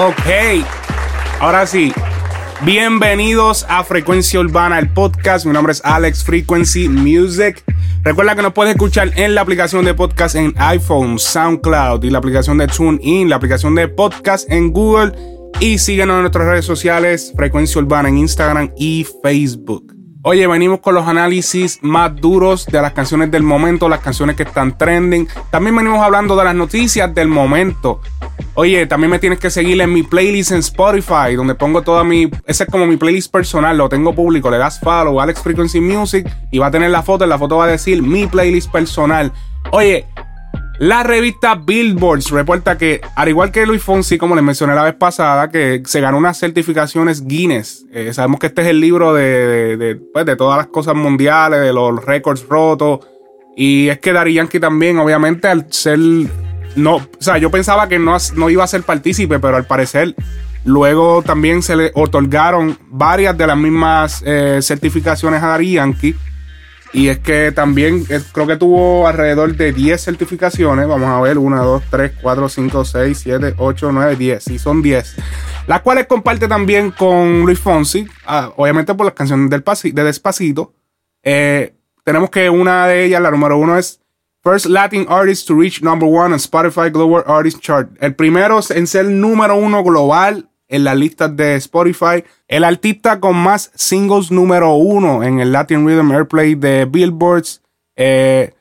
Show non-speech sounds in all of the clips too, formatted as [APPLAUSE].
Ok, ahora sí. Bienvenidos a Frecuencia Urbana, el podcast. Mi nombre es Alex Frequency Music. Recuerda que nos puedes escuchar en la aplicación de podcast en iPhone, SoundCloud y la aplicación de TuneIn, la aplicación de podcast en Google. Y síguenos en nuestras redes sociales, Frecuencia Urbana en Instagram y Facebook. Oye, venimos con los análisis más duros de las canciones del momento, las canciones que están trending. También venimos hablando de las noticias del momento. Oye, también me tienes que seguir en mi playlist en Spotify, donde pongo toda mi. Ese es como mi playlist personal, lo tengo público. Le das follow, Alex Frequency Music, y va a tener la foto. En la foto va a decir mi playlist personal. Oye, la revista Billboards reporta que, al igual que Luis Fonsi, como les mencioné la vez pasada, que se ganó unas certificaciones Guinness. Eh, sabemos que este es el libro de, pues, de, todas las cosas mundiales, de los récords rotos. Y es que Dari Yankee también, obviamente, al ser. No, o sea, yo pensaba que no, no iba a ser partícipe, pero al parecer luego también se le otorgaron varias de las mismas eh, certificaciones a Dari Yankee. Y es que también creo que tuvo alrededor de 10 certificaciones. Vamos a ver, 1, 2, 3, 4, 5, 6, 7, 8, 9, 10. Sí, son 10. Las cuales comparte también con Luis Fonsi. Ah, obviamente por las canciones del de Despacito. Eh, tenemos que una de ellas, la número uno es First Latin Artist to Reach Number One on Spotify Global Artist Chart. El primero en ser número uno global en las listas de Spotify. El artista con más singles número uno en el Latin Rhythm Airplay de Billboards. Eh,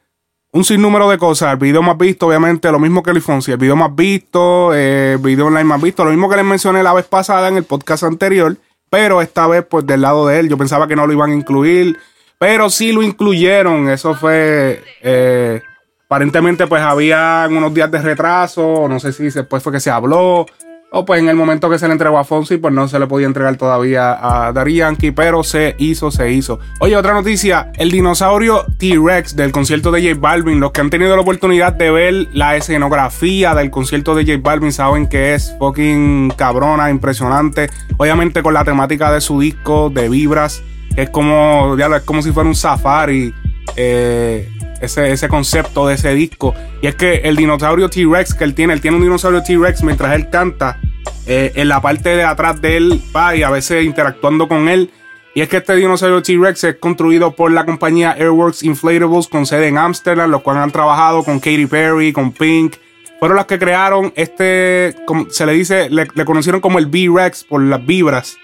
un sinnúmero de cosas. El video más visto, obviamente, lo mismo que el Fonsi. El video más visto, eh, el video online más visto. Lo mismo que les mencioné la vez pasada en el podcast anterior. Pero esta vez, pues del lado de él. Yo pensaba que no lo iban a incluir. Pero sí lo incluyeron. Eso fue. Eh, aparentemente, pues había unos días de retraso. No sé si después fue que se habló. O pues en el momento que se le entregó a Fonsi, pues no se le podía entregar todavía a Dari Yankee, pero se hizo, se hizo. Oye, otra noticia, el dinosaurio T-Rex del concierto de J Balvin, los que han tenido la oportunidad de ver la escenografía del concierto de J Balvin saben que es fucking cabrona, impresionante. Obviamente con la temática de su disco, de vibras, es como, ya como si fuera un safari. Eh, ese, concepto de ese disco. Y es que el dinosaurio T-Rex que él tiene, él tiene un dinosaurio T-Rex mientras él canta. Eh, en la parte de atrás de él va y a veces interactuando con él. Y es que este dinosaurio T-Rex es construido por la compañía Airworks Inflatables con sede en Amsterdam, los cuales han trabajado con Katy Perry, con Pink. Fueron las que crearon este, se le dice, le, le conocieron como el B-Rex por las vibras.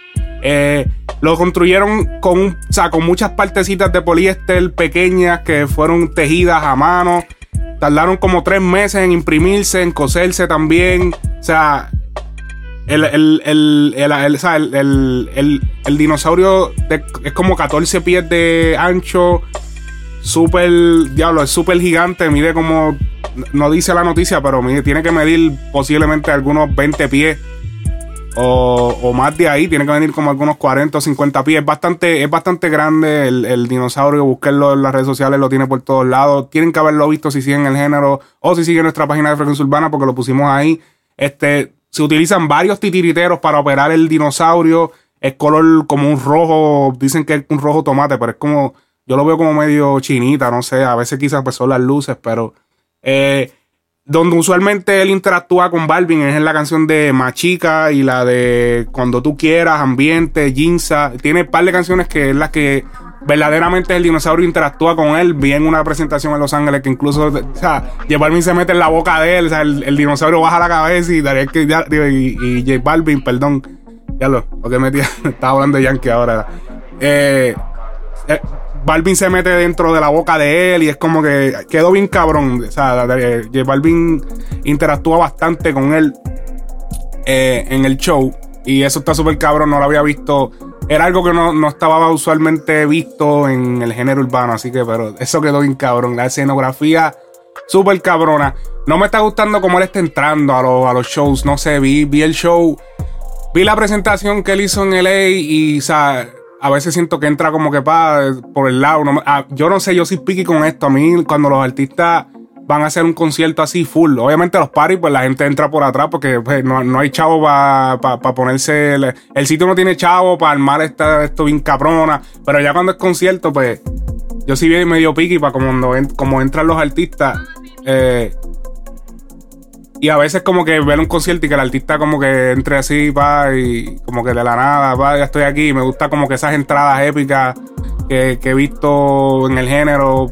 Eh, lo construyeron con, con muchas partecitas de poliéster pequeñas que fueron tejidas a mano. Tardaron como tres meses en imprimirse, en coserse también. O sea, el, el, dinosaurio es como 14 pies de ancho. Súper, diablo, es súper gigante. Mide como, no dice la noticia, pero tiene que medir posiblemente algunos 20 pies o, más de ahí, tiene que venir como algunos 40 o 50 pies. Es bastante, es bastante grande el, dinosaurio. Busquenlo en las redes sociales, lo tiene por todos lados. Tienen que haberlo visto si siguen el género o si siguen nuestra página de Frecuencia Urbana porque lo pusimos ahí. Este, se utilizan varios titiriteros para operar el dinosaurio. Es color como un rojo, dicen que es un rojo tomate, pero es como, yo lo veo como medio chinita, no sé. A veces quizás pues son las luces, pero. Eh, donde usualmente él interactúa con Balvin es en la canción de Machica y la de Cuando tú quieras, Ambiente, Jinza. Tiene un par de canciones que es la que verdaderamente el dinosaurio interactúa con él. Vi en una presentación en Los Ángeles que incluso, o sea, J Balvin se mete en la boca de él, o sea, el, dinosaurio baja la cabeza y que y, y, J Balvin, perdón, ya lo, porque me [LAUGHS] estaba hablando de Yankee ahora. Eh, eh Balvin se mete dentro de la boca de él y es como que quedó bien cabrón. O sea, Balvin interactúa bastante con él eh, en el show y eso está súper cabrón, no lo había visto. Era algo que no, estaba usualmente visto en el género urbano, así que, pero eso quedó bien cabrón. La escenografía súper cabrona. No me está gustando cómo él está entrando a, a los shows, no sé, vi, vi el show Vi la presentación que él hizo en LA y, o sea, a veces siento que entra como que pa, por el lado. Ah, yo no sé, yo soy piqui con esto. A mí, cuando los artistas van a hacer un concierto así full. Obviamente los paris, pues la gente entra por atrás porque pues, no, hay chavo para ponerse... El, sitio no tiene chavo para armar esta, esto bien caprona. Pero ya cuando es concierto, pues yo sí vi medio piqui para como, como entran los artistas. Eh, y a veces como que ver un concierto y que el artista como que entre así, va, y como que de la nada, va, ya estoy aquí. Me gusta como que esas entradas épicas que, he visto en el género.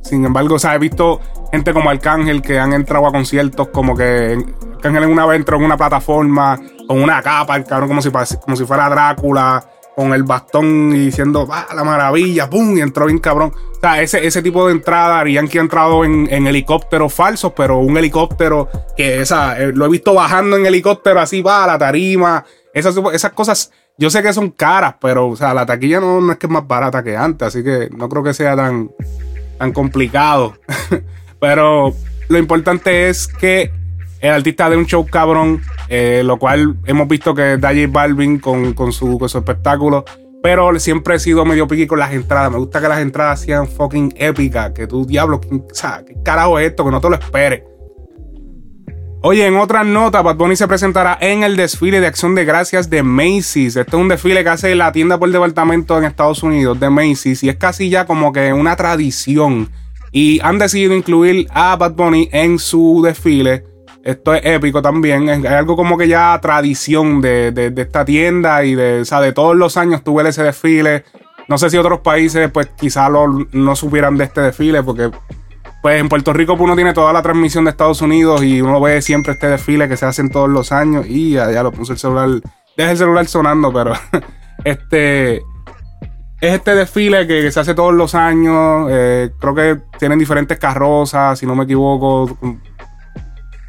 Sin embargo, o sea, he visto gente como Arcángel que han entrado a conciertos como que Arcángel en una vez entró en una plataforma con una capa, el cabrón como si, como si fuera Drácula, con el bastón y diciendo, ¡ah, la maravilla! ¡Pum! Y entró bien cabrón. O sea, ese, ese tipo de entrada, que ha entrado en, helicópteros falsos, pero un helicóptero que esa, eh, lo he visto bajando en helicóptero así, va, la tarima. Esas, esas cosas, yo sé que son caras, pero, o sea, la taquilla no, no es que es más barata que antes, así que no creo que sea tan, tan complicado. [LAUGHS] Pero lo importante es que el artista de un show cabrón, eh, lo cual hemos visto que J Balvin con, su, espectáculo. Pero siempre he sido medio piqui con las entradas. Me gusta que las entradas sean fucking épicas. Que tú, diablo, ¿qué carajo es esto? Que no te lo esperes. Oye, en otras notas, Bad Bunny se presentará en el desfile de acción de gracias de Macy's. Este es un desfile que hace la tienda por departamento en Estados Unidos de Macy's y es casi ya como que una tradición y han decidido incluir a Bad Bunny en su desfile. Esto es épico también. Es algo como que ya tradición de, esta tienda y de, o sea, de todos los años tuve ese desfile. No sé si otros países, pues quizá no supieran de este desfile, porque pues en Puerto Rico uno tiene toda la transmisión de Estados Unidos y uno ve siempre este desfile que se hacen todos los años. Y ya, ya lo puse el celular. Deja el celular sonando, pero [LAUGHS] este es este desfile que, se hace todos los años. Eh, creo que tienen diferentes carrozas, si no me equivoco,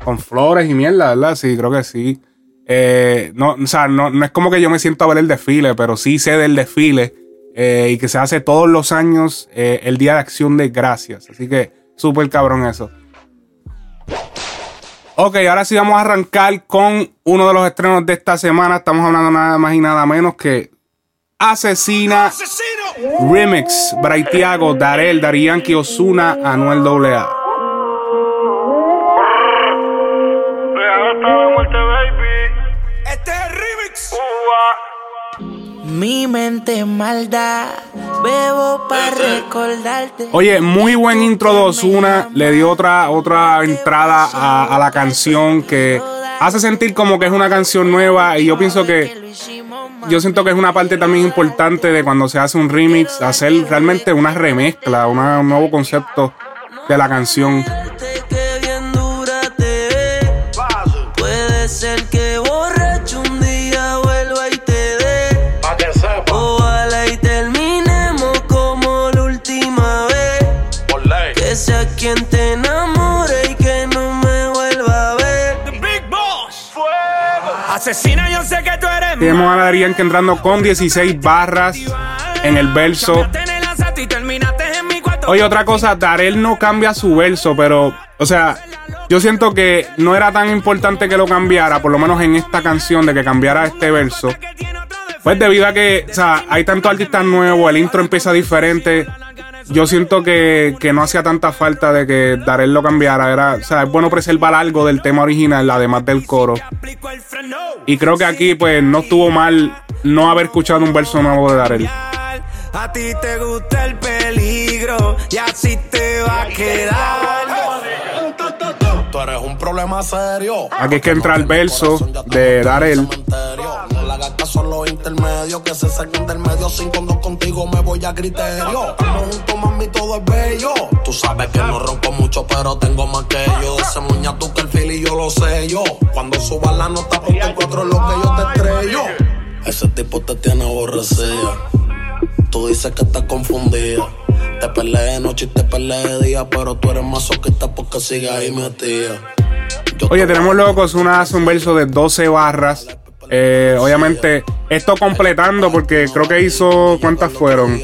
con, flores y mierda, ¿verdad? Sí, creo que sí. Eh, no, o sea, no, es como que yo me siento a ver el desfile, pero sí sé del desfile eh, y que se hace todos los años el Día de Acción de Gracias. Así que súper cabrón eso. Ok, ahora sí vamos a arrancar con uno de los estrenos de esta semana. Estamos hablando nada más y nada menos que Asesina Remix, Braithiago, Darel, Darianki, Osuna, Anuel AA. Mi mente maldad, bebo para recordarte. Oye, muy buen intro de Osuna. Le dio otra, otra entrada a, a la canción que hace sentir como que es una canción nueva. Y yo pienso que yo siento que es una parte también importante de cuando se hace un remix, hacer realmente una remezcla, un nuevo concepto de la canción. Asesina, yo sé que tú eres tenemos a que entrando con 16 barras en el verso. Oye, otra cosa, Darel no cambia su verso, pero, o sea, yo siento que no era tan importante que lo cambiara, por lo menos en esta canción, de que cambiara este verso. Pues debido a que, o sea, hay tantos artistas nuevos, el intro empieza diferente yo siento que, no hacía tanta falta de que Darel lo cambiara. Era, o sea, es bueno preservar algo del tema original, además del coro. Y creo que aquí, pues, no estuvo mal no haber escuchado un verso nuevo de Darel. A ti te gusta el peligro y así te va a quedar. Tú eres un problema serio. Aquí es que entra el verso de Darel son los intermedios que se saquen del medio. Sin cuando contigo me voy a criterio. Estamos juntos, mami, todo es bello. Tú sabes que no ronco mucho, pero tengo más que yo. De ese muña tú que el fili yo lo sé yo. Cuando subas la nota, ponte el cuatro lo que yo te estrello. Ese tipo te tiene aborrecida. Tú dices que estás confundida. Te peleé de noche y te peleé de día, pero tú eres más soquita porque sigues ahí metida. Oye, tenemos locos una, un verso de 12 barras eh, obviamente, esto completando, porque creo que hizo. ¿Cuántas fueron?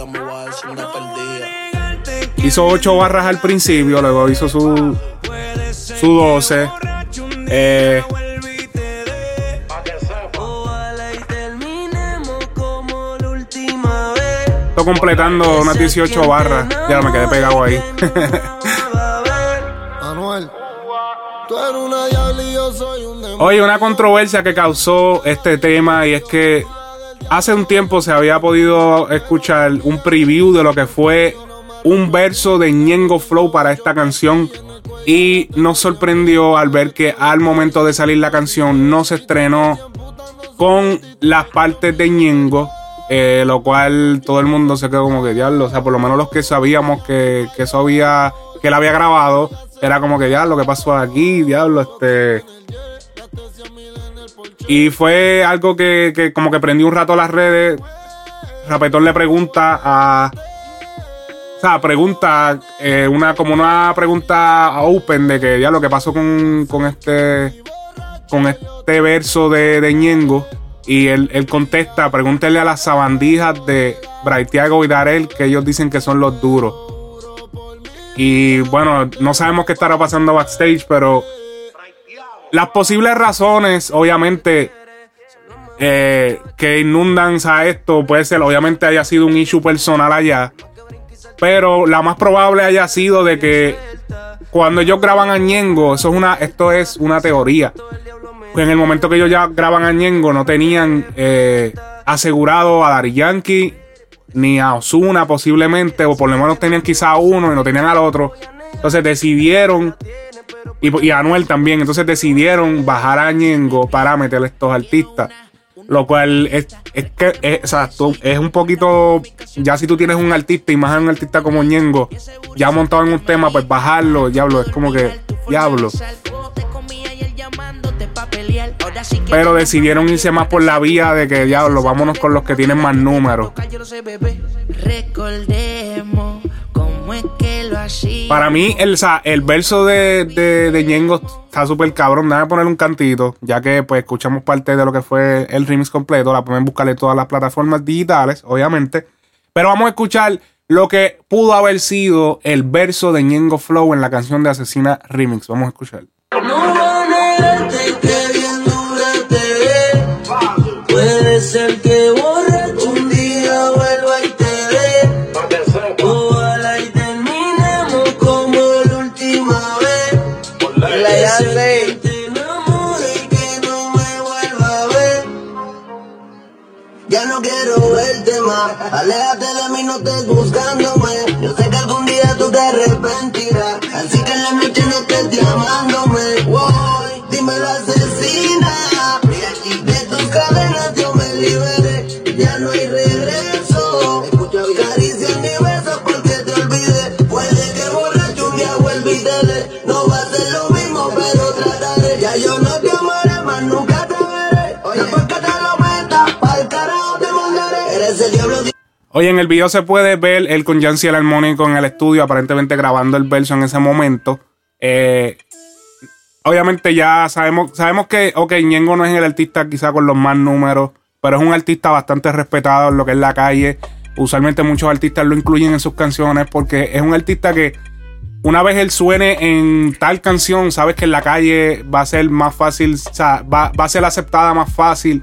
Hizo 8 barras al principio, luego hizo su, su 12. Eh, completando unas 18 barras. Ya me quedé pegado ahí. [LAUGHS] Manuel, Oye, una controversia que causó este tema y es que hace un tiempo se había podido escuchar un preview de lo que fue un verso de Ñengo Flow para esta canción y nos sorprendió al ver que al momento de salir la canción no se estrenó con las partes de Ñengo, eh, lo cual todo el mundo se quedó como que diablo, o sea, por lo menos los que sabíamos que, que eso había, que él había grabado, era como que ya lo que pasó aquí, diablo, este. Y fue algo que, que como que prendió un rato las redes. Rapetón le pregunta a o sea, pregunta, eh, una, como una pregunta open de que ya lo que pasó con, con este con este verso de, de Ñengo. Y él, él, contesta, pregúntele a las sabandijas de Braithiago y Darel, que ellos dicen que son los duros. Y bueno, no sabemos qué estará pasando backstage, pero las posibles razones, obviamente, eh, que inundan a esto, puede ser, obviamente haya sido un issue personal allá. Pero la más probable haya sido de que cuando ellos graban a Ñengo, eso es una, esto es una teoría. en el momento que ellos ya graban a Ñengo, no tenían eh, asegurado a Dari Yankee ni a Osuna posiblemente, o por lo menos tenían quizá uno y no tenían al otro. Entonces decidieron, y, y Anuel también, entonces decidieron bajar a Ñengo para meter a estos artistas. Lo cual es, es que es, es un poquito. Ya si tú tienes un artista y más un artista como Ñengo, ya montado en un tema, pues bajarlo, diablo, es como que diablo. Pero decidieron irse más por la vía de que diablo, vámonos con los que tienen más números. Recordemos para mí, el, el verso de, de, Ñengo está súper cabrón. Déjame poner un cantito, ya que pues escuchamos parte de lo que fue el remix completo. La pueden buscar en todas las plataformas digitales, obviamente. Pero vamos a escuchar lo que pudo haber sido el verso de Ñengo Flow en la canción de Asesina Remix. Vamos a escuchar. Puede ser que Aléjate de mí, no estés buscándome. Yo sé que algún día tú te arrepentirás. En el video se puede ver él con Jancy el armónico en el estudio, aparentemente grabando el verso en ese momento. Eh, obviamente ya sabemos, sabemos que, ok, Ñengo no es el artista quizá con los más números, pero es un artista bastante respetado en lo que es la calle. Usualmente muchos artistas lo incluyen en sus canciones porque es un artista que una vez él suene en tal canción, sabes que en la calle va a ser más fácil, o sea, va, va a ser aceptada más fácil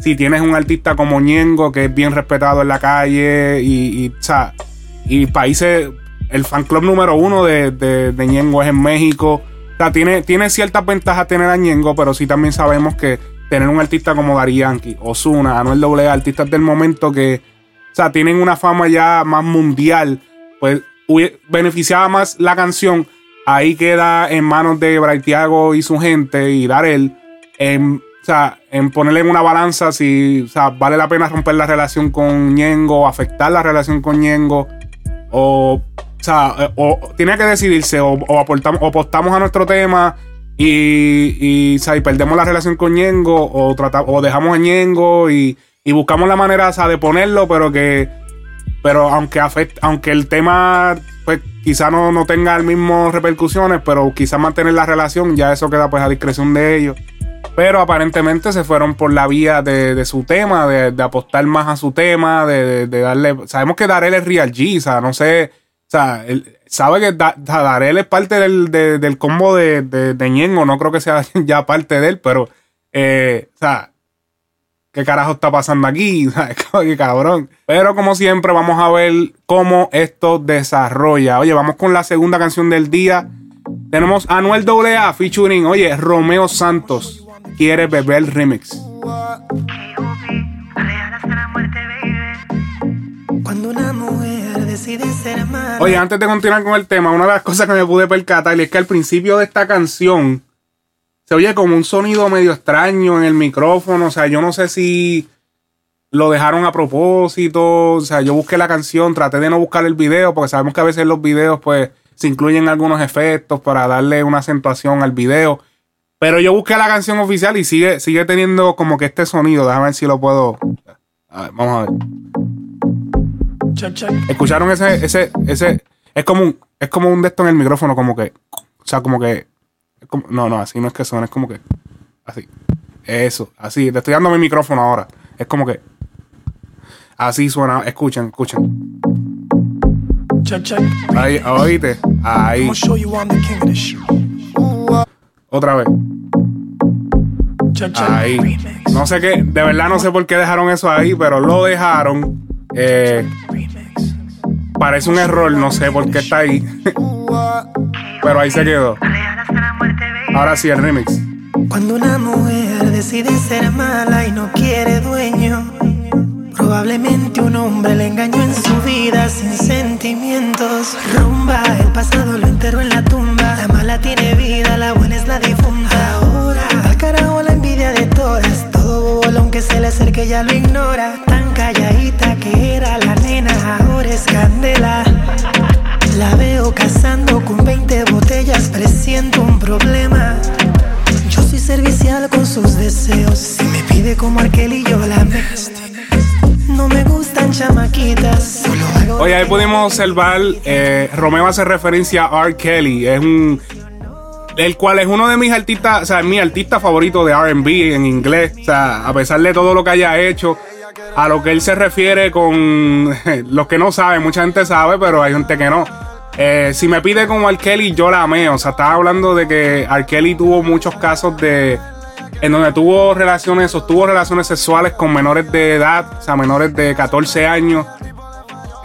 si tienes un artista como Ñengo, que es bien respetado en la calle, y, y, países, el fan club número uno de, de, Ñengo es en México. O sea, tiene, tiene ciertas ventajas tener a Ñengo, pero sí también sabemos que tener un artista como Dari Yankee, Osuna, Anuel AA, artistas del momento que, o sea, tienen una fama ya más mundial, pues beneficiaba más la canción. Ahí queda en manos de Braithiago y su gente y Darel en o sea, en ponerle en una balanza si o sea, vale la pena romper la relación con Ñengo, afectar la relación con Ñengo, o, o eh, o tiene que decidirse, o, o, aportamos, apostamos a nuestro tema y, y, sea, y perdemos la relación con Ñengo, o, tratamos, o dejamos a Ñengo y, y buscamos la manera de ponerlo, pero que, pero aunque, afecte, aunque el tema pues quizá no, no tenga las mismas repercusiones, pero quizá mantener la relación, ya eso queda pues a discreción de ellos. Pero aparentemente se fueron por la vía de, su tema, de, apostar más a su tema, de, darle. Sabemos que Darel es Real G, o sea, no sé. O sea, sabe que Darel es parte del, combo de, de, Ñengo, no creo que sea [LAUGHS] ya parte de él, pero. Eh, o sea, qué carajo está pasando aquí, [LAUGHS] qué cabrón. Pero como siempre, vamos a ver cómo esto desarrolla. Oye, vamos con la segunda canción del día. Tenemos Anuel AA featuring, oye, Romeo Santos. Quiere beber remix. Cuando una mujer decide ser amada. Oye, antes de continuar con el tema, una de las cosas que me pude percatar es que al principio de esta canción se oye como un sonido medio extraño en el micrófono. O sea, yo no sé si lo dejaron a propósito. O sea, yo busqué la canción, traté de no buscar el video, porque sabemos que a veces los videos, pues, se incluyen algunos efectos para darle una acentuación al video. Pero yo busqué la canción oficial y sigue, sigue teniendo como que este sonido. Déjame ver si lo puedo. A ver, vamos a ver. Escucharon ese, ese, ese. Es como un, es como un de esto en el micrófono, como que. O sea, como que no, no, así no es que suena, es como que. Así. Eso, así. Le estoy dando mi micrófono ahora. Es como que. Así suena. Escuchen, escuchen. Ahí, oíste. Ahí. Otra vez. Ahí. No sé qué. De verdad no sé por qué dejaron eso ahí, pero lo dejaron. Eh, parece un error, no sé por qué está ahí. [LAUGHS] pero ahí se quedó. Ahora sí, el remix. Cuando una mujer decide ser mala y no quiere dueño, probablemente un hombre le engañó en su vida sin sentimientos. Rumba, el pasado lo enterró en la tumba. La que ya lo ignora. Tan calladita que era la nena, ahora es candela. La veo cazando con 20 botellas, presiento un problema. Yo soy servicial con sus deseos. Si me pide como y yo la No me gustan chamaquitas. Oye, ahí pudimos observar, eh, Romeo hace referencia a R. Kelly. Es un el cual es uno de mis artistas, o sea, mi artista favorito de RB en inglés. O sea, a pesar de todo lo que haya hecho, a lo que él se refiere con [LAUGHS] los que no saben, mucha gente sabe, pero hay gente que no. Eh, si me pide como R. Kelly, yo la amé. O sea, estaba hablando de que R. Kelly tuvo muchos casos de. En donde tuvo relaciones, sostuvo relaciones sexuales con menores de edad, o sea, menores de 14 años.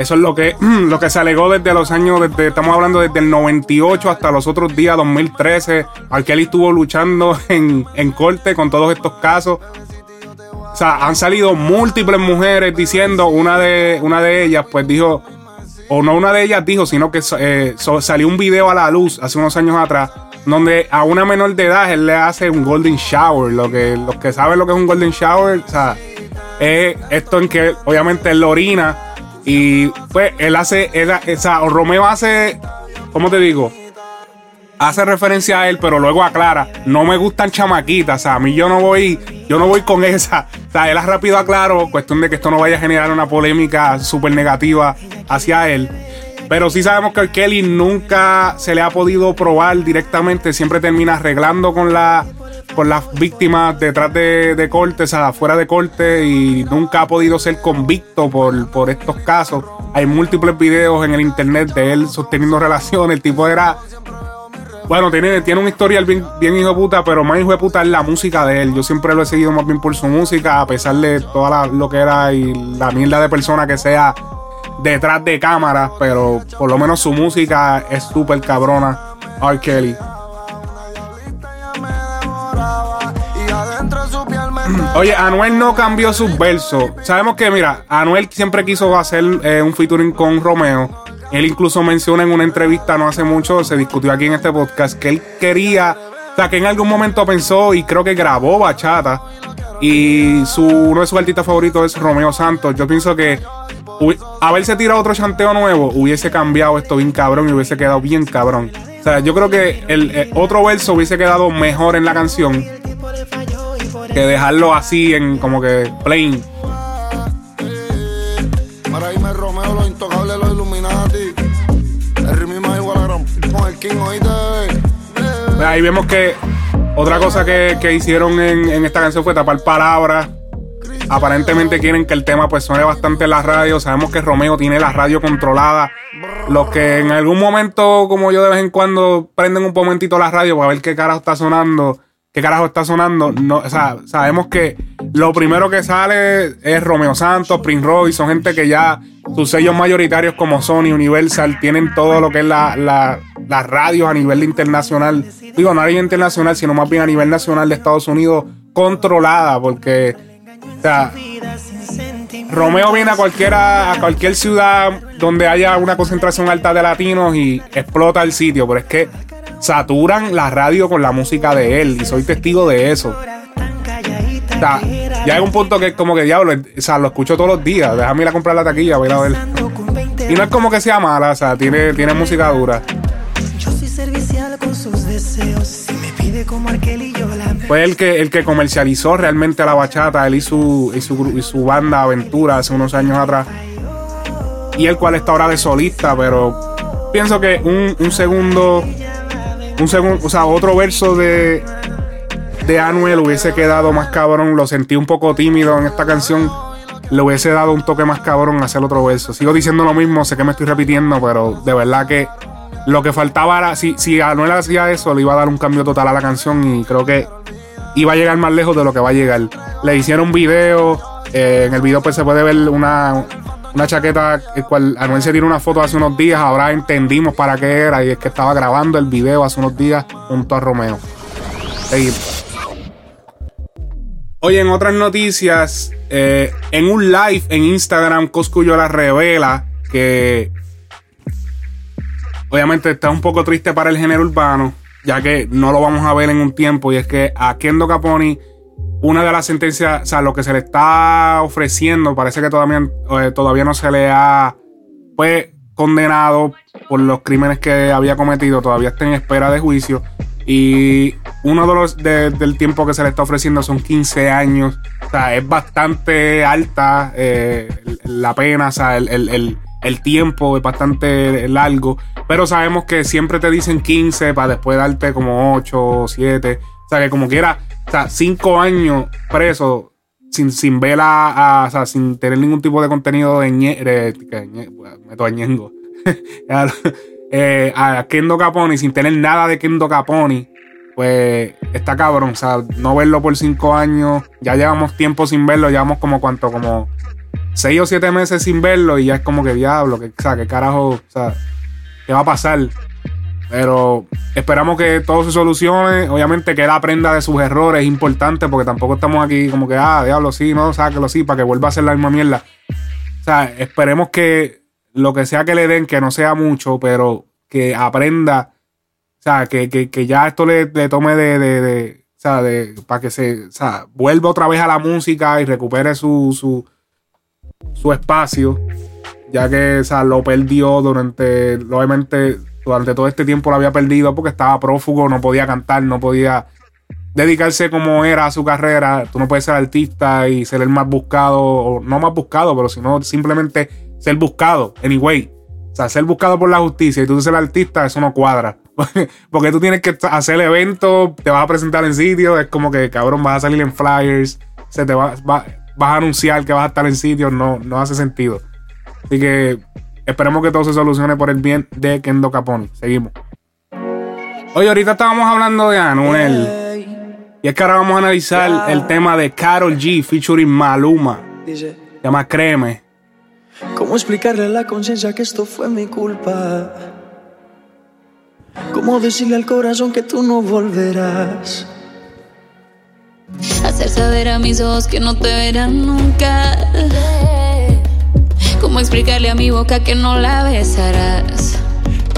Eso es lo que, [CLEARS THROAT] lo que se alegó desde los años, desde, estamos hablando desde el 98 hasta los otros días, 2013. R. Kelly estuvo luchando [LAUGHS] en, en corte con todos estos casos. O sea, han salido múltiples mujeres diciendo, una de, una de ellas, pues dijo, o no una de ellas dijo, sino que eh, salió un video a la luz hace unos años atrás, donde a una menor de edad él le hace un golden shower. Lo que, los que saben lo que es un golden shower, o sea, es esto en que obviamente él lo orina y pues él hace, él, o Romeo hace, ¿cómo te digo? hace referencia a él, pero luego aclara, no me gustan chamaquitas, o sea, a mí yo no voy, yo no voy con esa. O sea, él ha rápido aclaró, cuestión de que esto no vaya a generar una polémica súper negativa hacia él. Pero sí sabemos que Kelly nunca se le ha podido probar directamente, siempre termina arreglando con la con las víctimas detrás de, de corte, o sea, fuera de corte, y nunca ha podido ser convicto por, por estos casos. Hay múltiples videos en el internet de él sosteniendo relaciones. El tipo era bueno, tiene, tiene un historial bien, hijo de puta, pero más hijo de puta es la música de él. Yo siempre lo he seguido más bien por su música, a pesar de toda lo que era y la mierda de persona que sea detrás de cámaras, pero por lo menos su música es súper cabrona. R. Kelly. [CLEARS THROAT] Oye, Anuel no cambió sus versos. Sabemos que, mira, Anuel siempre quiso hacer eh, un featuring con Romeo. Él incluso menciona en una entrevista no hace mucho, se discutió aquí en este podcast, que él quería, o sea, que en algún momento pensó y creo que grabó bachata. Y su, uno de sus artistas favoritos es Romeo Santos. Yo pienso que haberse tirado otro chanteo nuevo hubiese cambiado esto bien cabrón y hubiese quedado bien cabrón. O sea, yo creo que el, el otro verso hubiese quedado mejor en la canción que dejarlo así en como que plain. Ahí vemos que otra cosa que, hicieron en, esta canción fue tapar palabras. Aparentemente quieren que el tema pues suene bastante en la radio. Sabemos que Romeo tiene la radio controlada. Los que en algún momento, como yo de vez en cuando, prenden un momentito la radio para ver qué carajo está sonando. Qué carajo está sonando. O sea, sabemos que lo primero que sale es Romeo Santos, Prince Roy, son gente que ya sus sellos mayoritarios como Sony, Universal, tienen todo lo que es la, las radios a nivel internacional. Digo, no a nivel internacional, sino más bien a nivel nacional de Estados Unidos, controlada, porque o sea, Romeo viene a cualquiera, a cualquier ciudad donde haya una concentración alta de latinos y explota el sitio, pero es que saturan la radio con la música de él y soy testigo de eso. Ya hay un punto que es como que diablo, o sea, lo escucho todos los días. Déjame ir a comprar la taquilla, voy a ver. Y no es como que sea mala, o sea, tiene, tiene música dura. Fue el que, el que comercializó realmente la bachata, él y su, y su banda Aventura hace unos años atrás. Y el cual está ahora de solista, pero pienso que un, un segundo un segundo, o sea, otro verso de, de Anuel hubiese quedado más cabrón. Lo sentí un poco tímido en esta canción. Le hubiese dado un toque más cabrón hacer otro verso. Sigo diciendo lo mismo, sé que me estoy repitiendo, pero de verdad que lo que faltaba era, si, si Anuel hacía eso, le iba a dar un cambio total a la canción y creo que iba a llegar más lejos de lo que va a llegar. Le hicieron un video, eh, en el video pues se puede ver una, una chaqueta el cual Anuel se tiró una foto hace unos días, ahora entendimos para qué era y es que estaba grabando el video hace unos días junto a Romeo. Oye, en otras noticias, eh, en un live en Instagram, Coscuyo la revela que obviamente está un poco triste para el género urbano, ya que no lo vamos a ver en un tiempo, y es que a Kendo Caponi una de las sentencias, o sea, lo que se le está ofreciendo, parece que todavía, eh, todavía no se le ha pues, condenado por los crímenes que había cometido, todavía está en espera de juicio. Y uno de los del tiempo que se le está ofreciendo son 15 años. O sea, es bastante alta eh, la pena, o sea, el, el, el, tiempo es bastante largo. Pero sabemos que siempre te dicen 15 para después darte como 8 o 7. O sea, que como quiera o sea, cinco años preso sin, sin ver a, o sea, sin tener ningún tipo de contenido de, ñe, de, ñengo. [LAUGHS] eh, a Kendo Caponi sin tener nada de Kendo Caponi, pues está cabrón. O sea, no verlo por cinco años, ya llevamos tiempo sin verlo, llevamos como cuánto, como seis o siete meses sin verlo y ya es como que diablo, que, o sea, qué carajo, o sea, qué va a pasar. Pero esperamos que todo se solucione. Obviamente que él aprenda de sus errores es importante porque tampoco estamos aquí como que, ah, diablo, sí, no, sáquelo, sí, para que vuelva a hacer la misma mierda. O sea, esperemos que lo que sea que le den, que no sea mucho, pero que aprenda, o sea, que, ya esto le, tome de, de, o sea, de, para que se, o sea, vuelva otra vez a la música y recupere su, su, su espacio, ya que, o sea, lo perdió durante, obviamente, durante todo este tiempo lo había perdido porque estaba prófugo, no podía cantar, no podía dedicarse como era a su carrera. Tú no puedes ser artista y ser el más buscado, o no más buscado, pero sino simplemente ser buscado, anyway. O sea, ser buscado por la justicia y tú ser artista, eso no cuadra. [LAUGHS] Porque tú tienes que hacer eventos, te vas a presentar en sitios, es como que cabrón, vas a salir en flyers, se te va, vas a anunciar que vas a estar en sitios, no, no hace sentido. Así que Esperemos que todo se solucione por el bien de Kendo Caponi. Seguimos. Oye, ahorita estábamos hablando de Anuel. Y es que ahora vamos a analizar el tema de Carol G featuring Maluma. Se llama Créeme. ¿Cómo explicarle a la conciencia que esto fue mi culpa? ¿Cómo decirle al corazón que tú no volverás? Hacer saber a mis ojos que no te verán nunca. ¿Cómo explicarle a mi boca que no la besarás?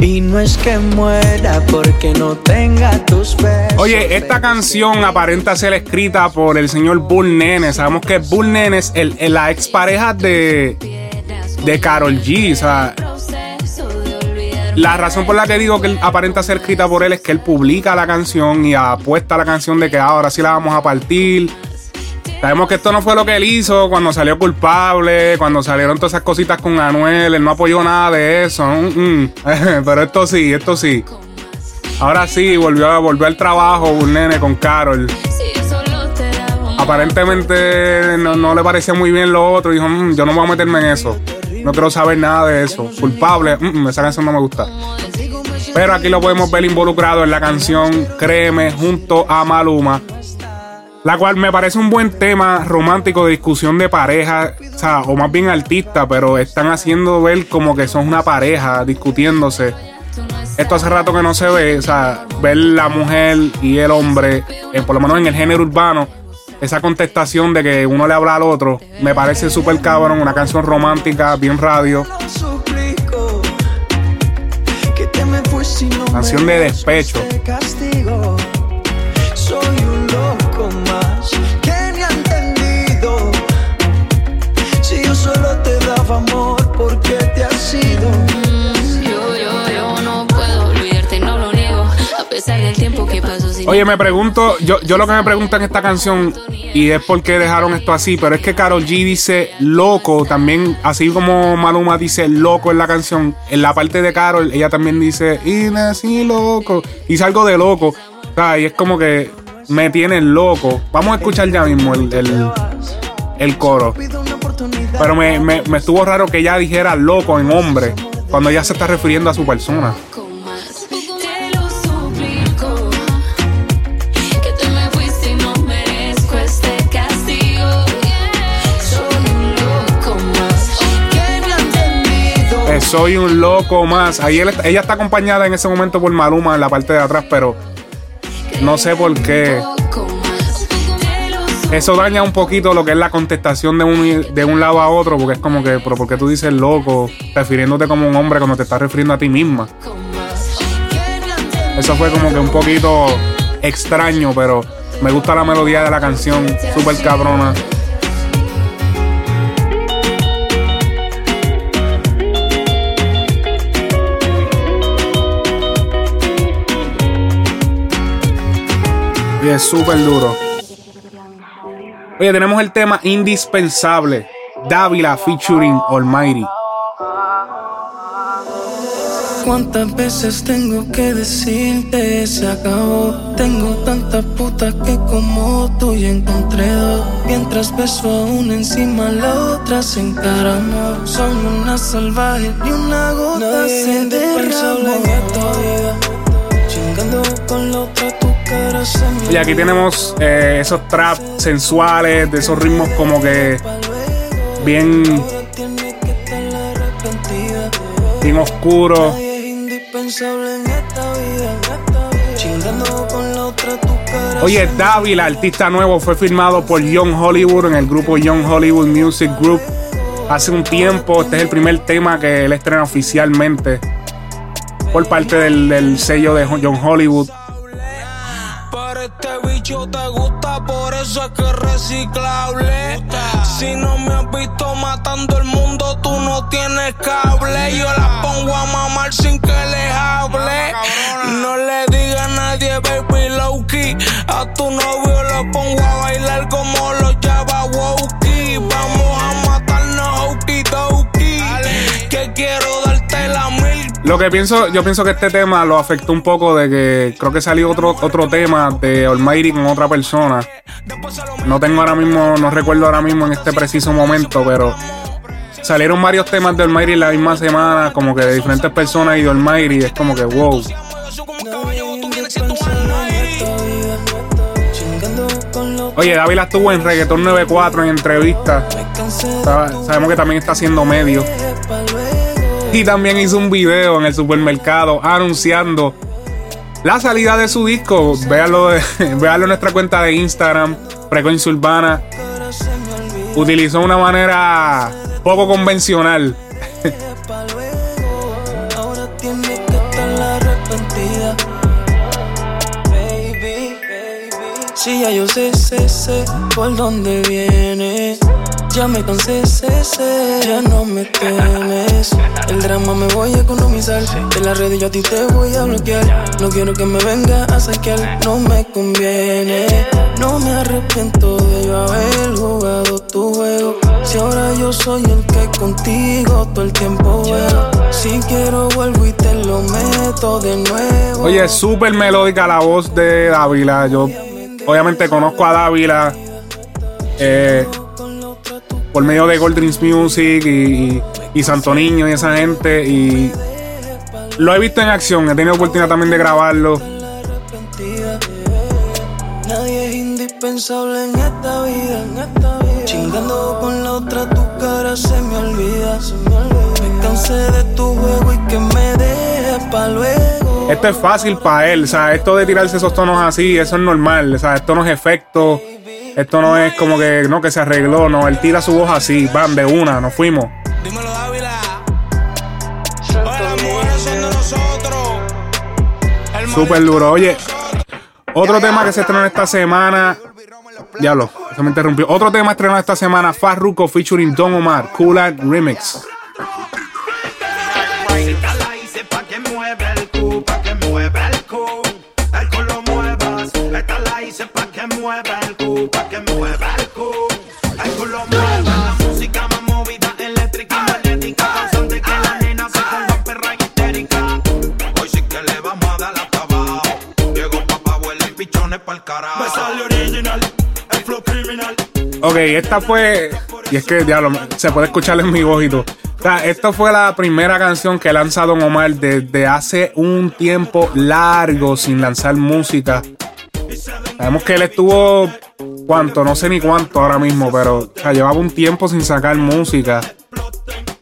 Y no es que muera porque no tenga tus besos. Oye, esta canción aparenta ser escrita por el señor Bull Nene. Sabemos que Bull Nene es el, la expareja de, de Carol G. O sea, la razón por la que digo que aparenta ser escrita por él es que él publica la canción y apuesta a la canción de que ahora sí la vamos a partir Sabemos que esto no fue lo que él hizo cuando salió culpable, cuando salieron todas esas cositas con Anuel, él no apoyó nada de eso. Mm, mm. [LAUGHS] Pero esto sí, esto sí. Ahora sí, volvió, volvió al trabajo un nene con Carol. Aparentemente no, le parecía muy bien lo otro. Dijo, mm, yo no voy a meterme en eso. No quiero saber nada de eso. Culpable, esa canción no me gusta. Pero aquí lo podemos ver involucrado en la canción Créeme junto a Maluma La cual me parece un buen tema romántico de discusión de pareja, o, sea, o más bien artista, pero están haciendo ver como que son una pareja discutiéndose. Esto hace rato que no se ve, o sea, ver la mujer y el hombre, eh, por lo menos en el género urbano, esa contestación de que uno le habla al otro, me parece súper cabrón, una canción romántica, bien radio. Canción de despecho. Oye, me pregunto, yo, yo lo que me pregunto en esta canción, y es por qué dejaron esto así, pero es que Carol G dice loco, también, así como Maluma dice loco en la canción, en la parte de Carol, ella también dice, y nací loco, dice algo de loco, o sea, y es como que me tiene loco. Vamos a escuchar ya mismo el, el, el coro. Pero me, me, me estuvo raro que ella dijera loco en hombre, cuando ella se está refiriendo a su persona. Soy un loco más. Ahí ella está acompañada en ese momento por Maluma en la parte de atrás, pero no sé por qué. Eso daña un poquito lo que es la contestación de un, de un lado a otro, porque es como que, pero ¿por qué tú dices loco? Refiriéndote como un hombre cuando te estás refiriendo a ti misma. Eso fue como que un poquito extraño, pero me gusta la melodía de la canción, súper cabrona. Y es súper duro. Oye, tenemos el tema indispensable. Dávila featuring Almighty. ¿Cuántas veces tengo que decirte se acabó? Tengo tantas putas que como tú ya encontré dos. Mientras beso a una encima, la otra se encaramó. Son una salvaje y una gota se derramó. Y aquí tenemos eh, esos traps sensuales, de esos ritmos como que bien, bien oscuros. Oye, Dávila, artista nuevo, fue firmado por Young Hollywood en el grupo Young Hollywood Music Group hace un tiempo. Este es el primer tema que él estrena oficialmente por parte del, sello de Young Hollywood te gusta, por eso es que es reciclable. Si no me has visto matando el mundo, tú no tienes cable. Yo la pongo a mamar sin que les hable. No le diga a nadie, baby, low key. A tu novio lo pongo a bailar como los Java Wokey. Lo que pienso, yo pienso que este tema lo afectó un poco de que creo que salió otro, otro tema de Almighty con otra persona. No tengo ahora mismo, no recuerdo ahora mismo en este preciso momento, pero salieron varios temas de Almighty la misma semana, como que de diferentes personas y de Almighty, es como que wow. Oye, David estuvo en Reggaeton 94 en entrevista. Sabemos que también está haciendo medio. Y también hizo un video en el supermercado anunciando la salida de su disco. Véalo, [LAUGHS] en nuestra cuenta de Instagram, Frecuencia Urbana. Utilizó una manera poco convencional. Si ya yo sé, sé, sé por dónde viene. Ya me cansé, sé, sé, ya no me temes. El drama me voy a economizar. De la red yo a ti te voy a bloquear. No quiero que me venga a saquear, no me conviene. No me arrepiento de yo haber jugado tu juego. Si ahora yo soy el que contigo todo el tiempo. Si quiero vuelvo y te lo meto de nuevo. Oye, súper melódica la voz de Dávila. Yo obviamente conozco a Dávila. Eh, por medio de Gold Dreams Music y, y, Santo Niño y esa gente. Y lo he visto en acción, he tenido oportunidad también de grabarlo. indispensable en esta vida, en esta vida. Chingando con la otra, tu cara se me olvida, se me olvida. Me cansé de tu juego y que me dejes pa' luego. Esto es fácil para él, o sea, esto de tirarse esos tonos así, eso es normal, o sea, esto no es efecto, esto no es como que, no, que se arregló, no, él tira su voz así, van de una, nos fuimos. Dímelo, Dávila. Súper duro, oye, otro tema que se estrenó esta semana, diablo, se me interrumpió, otro tema estrenado esta semana, Farruko featuring Don Omar, Cool Art Remix. Esta la hice pa' que mueva el cu, pa' que mueva el cu. El cu lo muevas. Esta la hice pa' que mueva el cu, pa' que mueva el cu. El cu lo muevas. La música más movida, eléctrica y magnética. Causante que la nena se ponga perra y histérica. Hoy sí que le vamos a dar hasta abajo. Llegó papá, abuela y pichones pa'l carajo. Me sale original, el flow criminal. Ok, esta fue. Y es que, diablo, se puede escuchar en mi voz y todo. O sea, esta fue la primera canción que lanza Don Omar desde hace un tiempo largo sin lanzar música. Sabemos que él estuvo. ¿Cuánto? No sé ni cuánto ahora mismo, pero o sea, llevaba un tiempo sin sacar música.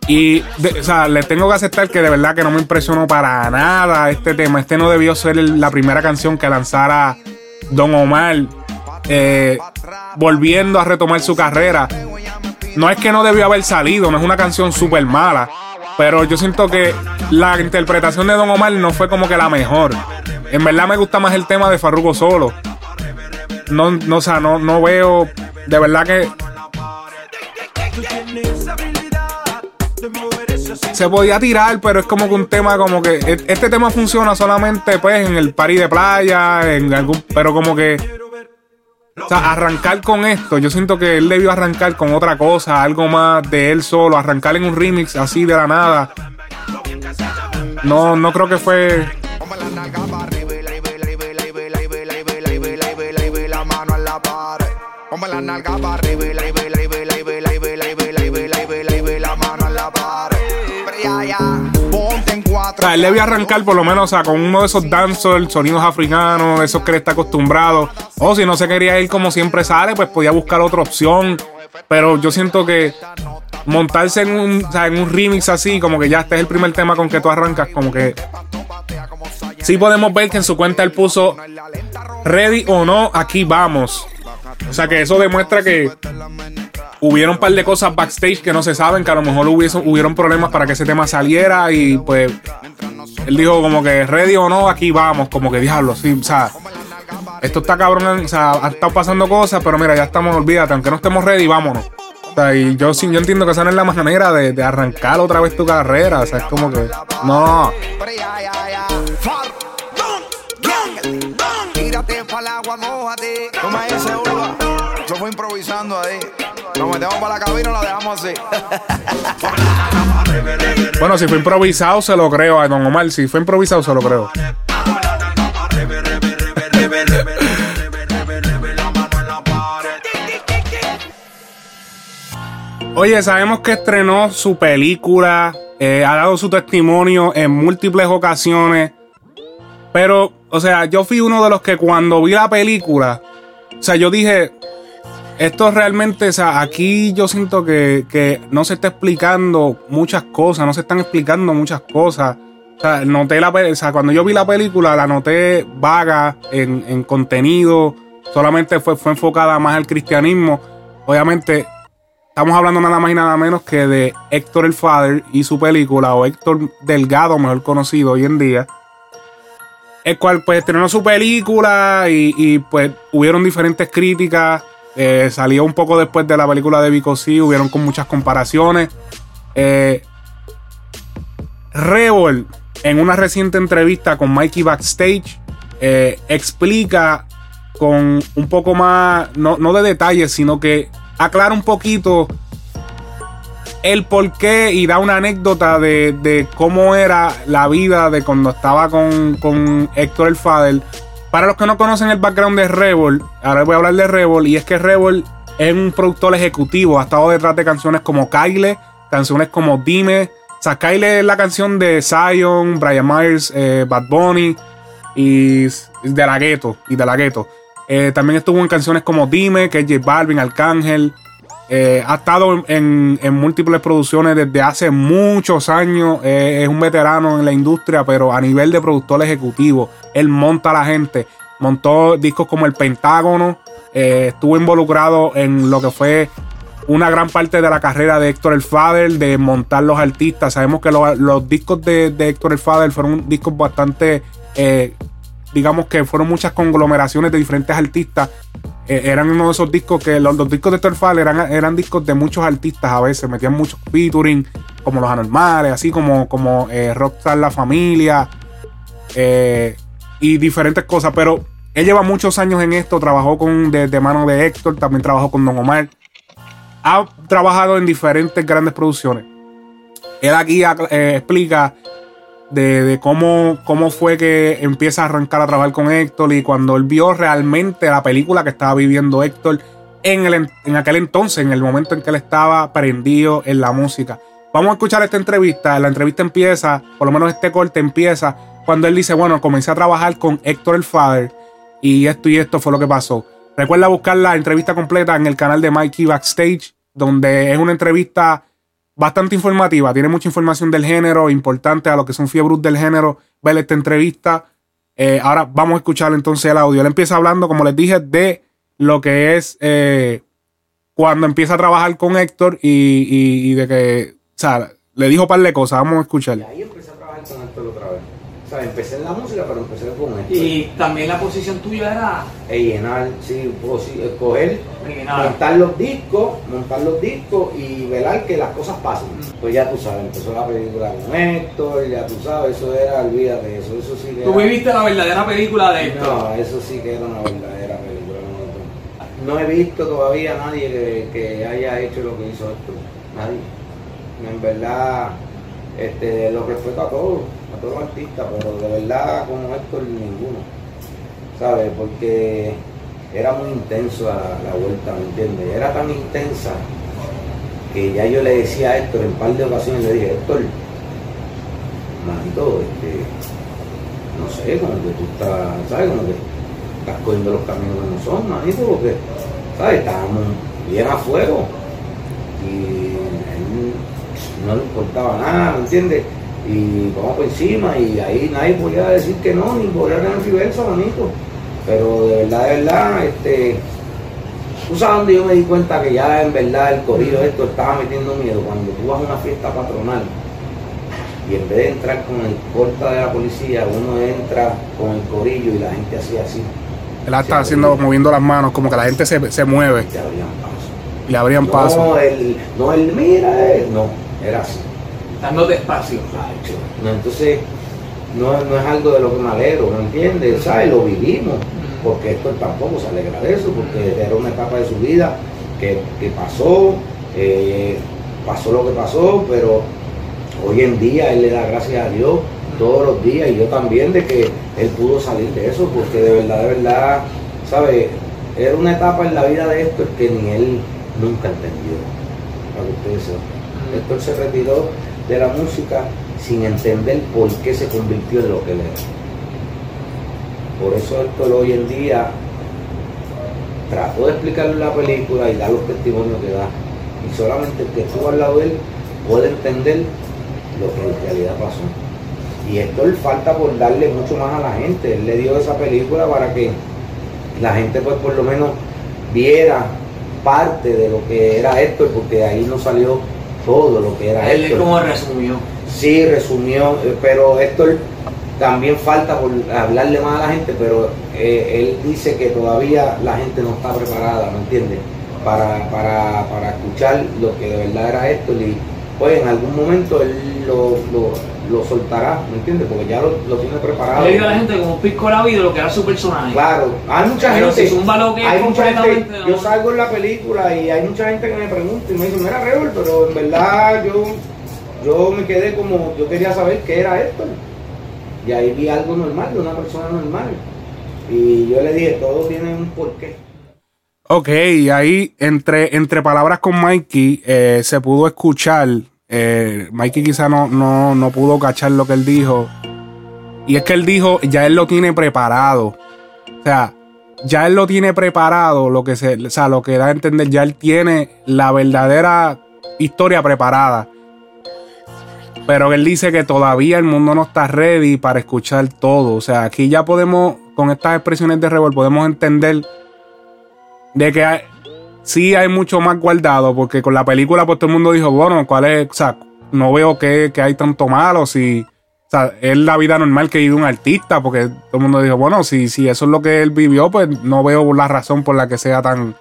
Y, o sea, le tengo que aceptar que de verdad que no me impresionó para nada este tema. Este no debió ser la primera canción que lanzara Don Omar. eh, volviendo a retomar su carrera. No es que no debió haber salido, no es una canción súper mala. Pero yo siento que la interpretación de Don Omar no fue como que la mejor. En verdad me gusta más el tema de Farruko solo. No, no, o sea, no, no veo. De verdad que se podía tirar, pero es como que un tema como que e- este tema funciona solamente pues en el party de playa, en algún, pero como que o sea, arrancar con esto, yo siento que él debió arrancar con otra cosa, algo más de él solo, arrancar en un remix así de la nada. No, no creo que fue Ponme la nalga para arriba y la y la y la y la y la y la y la y mano en la pared. Pero ya, ya, ponte en O sea, él debió arrancar por lo menos o sea, con uno de esos dancehall, sonidos africanos, esos que él está acostumbrado. O si no se quería ir como siempre sale, pues podía buscar otra opción. Pero yo siento que montarse en un, o sea, en un remix así, como que ya este es el primer tema con que tú arrancas, como que sí podemos ver que en su cuenta él puso ready o no, aquí vamos. O sea que eso demuestra que hubieron un par de cosas backstage que no se saben, que a lo mejor hubiese, hubieron problemas para que ese tema saliera y pues él dijo como que ready o no, aquí vamos, como que diablo, sí, o sea, esto está cabrón, o sea, ha estado pasando cosas, pero mira, ya estamos, olvídate, aunque no estemos ready, vámonos. O sea, y yo yo entiendo que esa no es la manera de, de arrancar otra vez tu carrera, o sea, es como que, no, Tírate pa'l agua, mojate. Dices, Urba. Yo fui improvisando ahí. Nos metemos para la cabina y lo dejamos así. [LAUGHS] bueno, si fue improvisado, se lo creo a Don Omar, si fue improvisado, se lo creo. Oye, sabemos que estrenó su película, eh, ha dado su testimonio en múltiples ocasiones, pero, o sea, yo fui uno de los que cuando vi la película, o sea, yo dije, esto realmente, o sea, aquí yo siento que, que no se está explicando muchas cosas, no se están explicando muchas cosas. O sea, noté la, o sea, cuando yo vi la película, la noté vaga en, en contenido, solamente fue, fue enfocada más al cristianismo. Obviamente, estamos hablando nada más y nada menos que de Héctor el Father y su película, o Héctor Delgado, mejor conocido hoy en día. El cual pues estrenó su película y, y, pues hubieron diferentes críticas. Eh, salió un poco después de la película de Vico C, hubieron con muchas comparaciones. Eh, Revol, en una reciente entrevista con Mikey Backstage, eh, explica con un poco más, no, no de detalles, sino que aclara un poquito el por qué y da una anécdota de, de cómo era la vida de cuando estaba con, con Héctor el Fader. Para los que no conocen el background de Revol, ahora voy a hablar de Revol, y es que Revol es un productor ejecutivo, ha estado detrás de canciones como Kyle, canciones como Dime. O sea, Kyle es la canción de Zion, Brian Myers, eh, Bad Bunny y de la. Y de la Ghetto. Eh, también estuvo en canciones como Dime, que es Balvin, Arcángel. Eh, ha estado en, en múltiples producciones desde hace muchos años. Eh, es un veterano en la industria, pero a nivel de productor ejecutivo, él monta a la gente. Montó discos como El Pentágono. eh, estuvo involucrado en lo que fue una gran parte de la carrera de Héctor el Father, de montar los artistas. Sabemos que lo- los discos de, de Héctor el Father fueron discos bastante, digamos que fueron muchas conglomeraciones de diferentes artistas. Eh, eran uno de esos discos que los, discos de Father eran, eran discos de muchos artistas a veces, metían muchos featuring, como Los Anormales, así como, como eh, Rockstar La Familia eh, y diferentes cosas. Pero él lleva muchos años en esto, trabajó con de, de mano de Héctor, también trabajó con Don Omar ha trabajado en diferentes grandes producciones. Él aquí explica de, cómo, cómo fue que empieza a arrancar a trabajar con Héctor y cuando él vio realmente la película que estaba viviendo Héctor en, el, en aquel entonces, en el momento en que él estaba prendido en la música. Vamos a escuchar esta entrevista. La entrevista empieza, por lo menos este corte empieza, cuando él dice, bueno, comencé a trabajar con Héctor el Father y esto y esto fue lo que pasó. Recuerda buscar la entrevista completa en el canal de Mikey Backstage, donde es una entrevista bastante informativa. Tiene mucha información del género, importante a lo que son fiebres del género. Ver esta entrevista. Eh, ahora vamos a escuchar entonces el audio. Él empieza hablando, como les dije, de lo que es eh, cuando empieza a trabajar con Héctor y, y- de que, o sea, le dijo un par de cosas. Vamos a escuchar. Ahí empecé a trabajar con Héctor otra vez. Sea, empecé en la música, pero empecé con Héctor. Y también la posición tuya era E llenar, sí, Original. montar los discos, montar los discos y velar que las cosas pasen. Pues ya tú sabes, empezó la película con Héctor, ya tú sabes, eso era, olvídate eso, eso sí que Tú era- viviste la verdadera película de esto. No, eso sí que era una verdadera película. No, no he visto todavía a nadie que, que haya hecho lo que hizo Héctor. Nadie. En verdad, este, lo respeto a todos, a todos los pero de verdad como Héctor ninguno. ¿Sabes? Porque era muy intenso la, vuelta, ¿me entiendes? Era tan intensa que ya yo le decía a Héctor en un par de ocasiones, le dije, Héctor, manito, este, no sé, como que tú estás, ¿sabes? Como que estás cogiendo los caminos que no son, manito, porque, ¿sabes? Estábamos bien a fuego y él no le importaba nada, ¿me entiendes? Y vamos por encima y ahí nadie podía decir que no, ni podía ganar reversa, manito. Pero de verdad, de verdad, este, tú sabes dónde yo me di cuenta que ya en verdad el corrido esto estaba metiendo miedo, cuando tú vas a una fiesta patronal y en vez de entrar con el corta de la policía, uno entra con el corillo y la gente hacía así, Él está haciendo, moviendo las manos, como que la gente se, se mueve te abrían paso. y le abrían No paso. el, no el mira, él, no, era así. Dando despacio. Entonces, no, no es algo de lo que me alegro, ¿me entiendes? ¿Sabes? Lo vivimos, porque esto tampoco se alegra de eso, porque era una etapa de su vida que, que pasó, eh, pasó lo que pasó, pero hoy en día él le da gracias a Dios todos los días y yo también de que él pudo salir de eso, porque de verdad, de verdad, ¿sabes? Era una etapa en la vida de Héctor que ni él nunca entendió, para que ustedes sepan. Héctor se retiró de la música sin entender por qué se convirtió en lo que él era. Por eso Héctor hoy en día trató de explicarle la película y dar los testimonios que da. Y solamente el que estuvo al lado de él puede entender lo que en realidad pasó. Y Héctor falta por darle mucho más a la gente. Él le dio esa película para que la gente pues por lo menos viera parte de lo que era Héctor, porque ahí no salió todo lo que era Él Héctor. como resumió. Sí, resumió, eh, pero Héctor también falta por hablarle más a la gente, pero eh, él dice que todavía la gente no está preparada, ¿me entiendes? Para, para, para escuchar lo que de verdad era Héctor y pues en algún momento él lo, lo, lo soltará, ¿me entiendes? Porque ya lo, lo tiene preparado. Le dio a la gente como un pisco la vida lo que era su personaje. Claro, hay mucha Pero gente. si lo que es hay mucha gente. Yo salgo en la película y hay mucha gente que me pregunta y me dice, mira, Rebel, pero en verdad yo, yo me quedé como, yo quería saber qué era esto. Y ahí vi algo normal, de una persona normal. Y yo le dije, todo tiene un porqué. Ok, y ahí entre, entre palabras con Mikey eh, se pudo escuchar. Eh, Mikey quizá no, no, no pudo cachar lo que él dijo. Y es que él dijo, ya él lo tiene preparado. O sea, ya él lo tiene preparado, lo que se, o sea, lo que da a entender, ya él tiene la verdadera historia preparada. Pero él dice que todavía el mundo no está ready para escuchar todo. O sea, aquí ya podemos, con estas expresiones de Revol, podemos entender de que hay- sí hay mucho más guardado. Porque con la película, pues todo el mundo dijo, bueno, ¿cuál es? O sea, no veo que, que hay tanto malo. Si, o sea, es la vida normal que vive un artista. Porque todo el mundo dijo, bueno, si, si eso es lo que él vivió, pues no veo la razón por la que sea tan.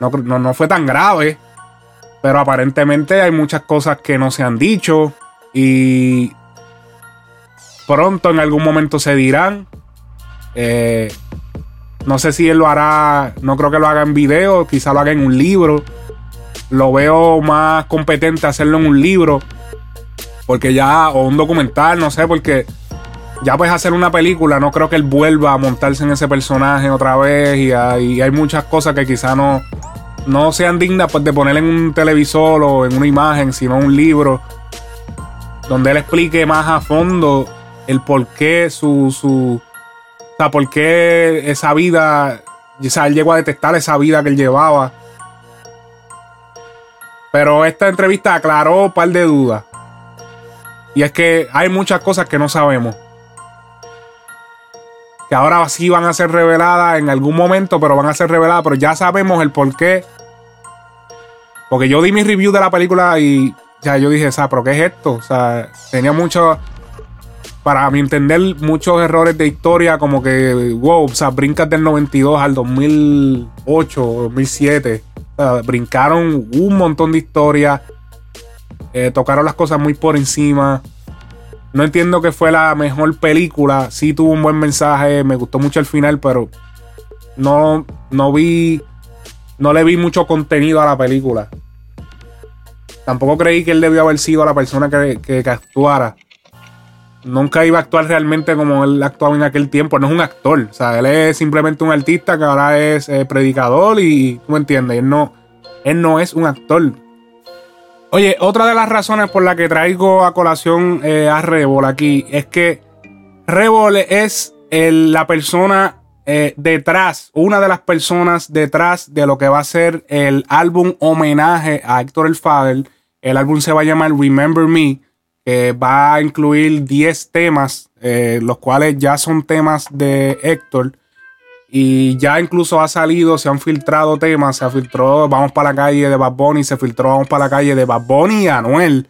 No, no, no fue tan grave. Pero aparentemente hay muchas cosas que no se han dicho. Y pronto en algún momento se dirán. Eh, no sé si él lo hará. No creo que lo haga en video. Quizá lo haga en un libro. Lo veo más competente hacerlo en un libro. Porque ya. O un documental, no sé, porque. Ya pues hacer una película, no creo que él vuelva a montarse en ese personaje otra vez. Y hay, muchas cosas que quizá no, no sean dignas pues, de poner en un televisor o en una imagen, sino un libro. Donde él explique más a fondo el por qué su. su o sea, por qué esa vida. O sea, él llegó a detectar esa vida que él llevaba. Pero esta entrevista aclaró un par de dudas. Y es que hay muchas cosas que no sabemos. Que ahora sí van a ser reveladas en algún momento, pero van a ser reveladas. Pero ya sabemos el por qué. Porque yo di mi review de la película y ya yo dije, o sea, ¿pero qué es esto? O sea, tenía mucho, para mi entender, muchos errores de historia, como que, wow, o sea, brincas del 92 al 2008, 2007. O sea, brincaron un montón de historias. eh, tocaron las cosas muy por encima. No entiendo que fue la mejor película. Sí tuvo un buen mensaje. Me gustó mucho el final, pero no, no vi. No le vi mucho contenido a la película. Tampoco creí que él debió haber sido la persona que, que- que actuara. Nunca iba a actuar realmente como él actuaba en aquel tiempo. No es un actor. O sea, él es simplemente un artista que ahora es eh, predicador y tú me entiendes. Él no, él no es un actor. Oye, otra de las razones por la que traigo a colación eh, a Revol aquí es que Revol es la persona eh, detrás, una de las personas detrás de lo que va a ser el álbum homenaje a Héctor el. El álbum se va a llamar Remember Me, que va a incluir 10 temas, eh, los cuales ya son temas de Héctor. Y ya incluso ha salido, se han filtrado temas, se filtró Vamos para la calle de Bad Bunny, se filtró Vamos para la calle de Bad Bunny y Anuel.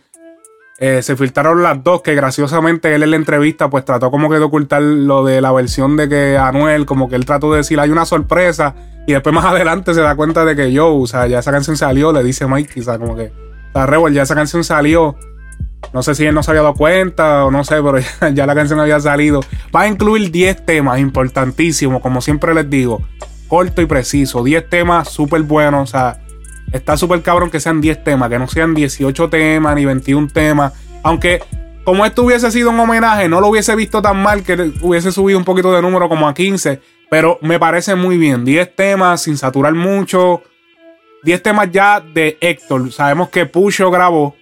Eh, se filtraron las dos, que graciosamente él en la entrevista pues trató como que de ocultar lo de la versión de que Anuel, como que él trató de decir hay una sorpresa y después más [LAUGHS] adelante se da cuenta de que yo, o sea, ya esa canción salió, le dice Mike, o sea, como que, o sea, Rebel, ya esa canción salió. No sé si él no se había dado cuenta o no sé, pero [LAUGHS] ya, la canción había salido. Va a incluir 10 temas importantísimos, como siempre les digo. Corto y preciso. 10 temas súper buenos. O sea, está súper cabrón que sean 10 temas, que no sean 18 temas ni 21 temas. Aunque, como esto hubiese sido un homenaje, no lo hubiese visto tan mal que hubiese subido un poquito de número como a 15. Pero me parece muy bien. 10 temas sin saturar mucho. 10 temas ya de Héctor. Sabemos que Pucho grabó.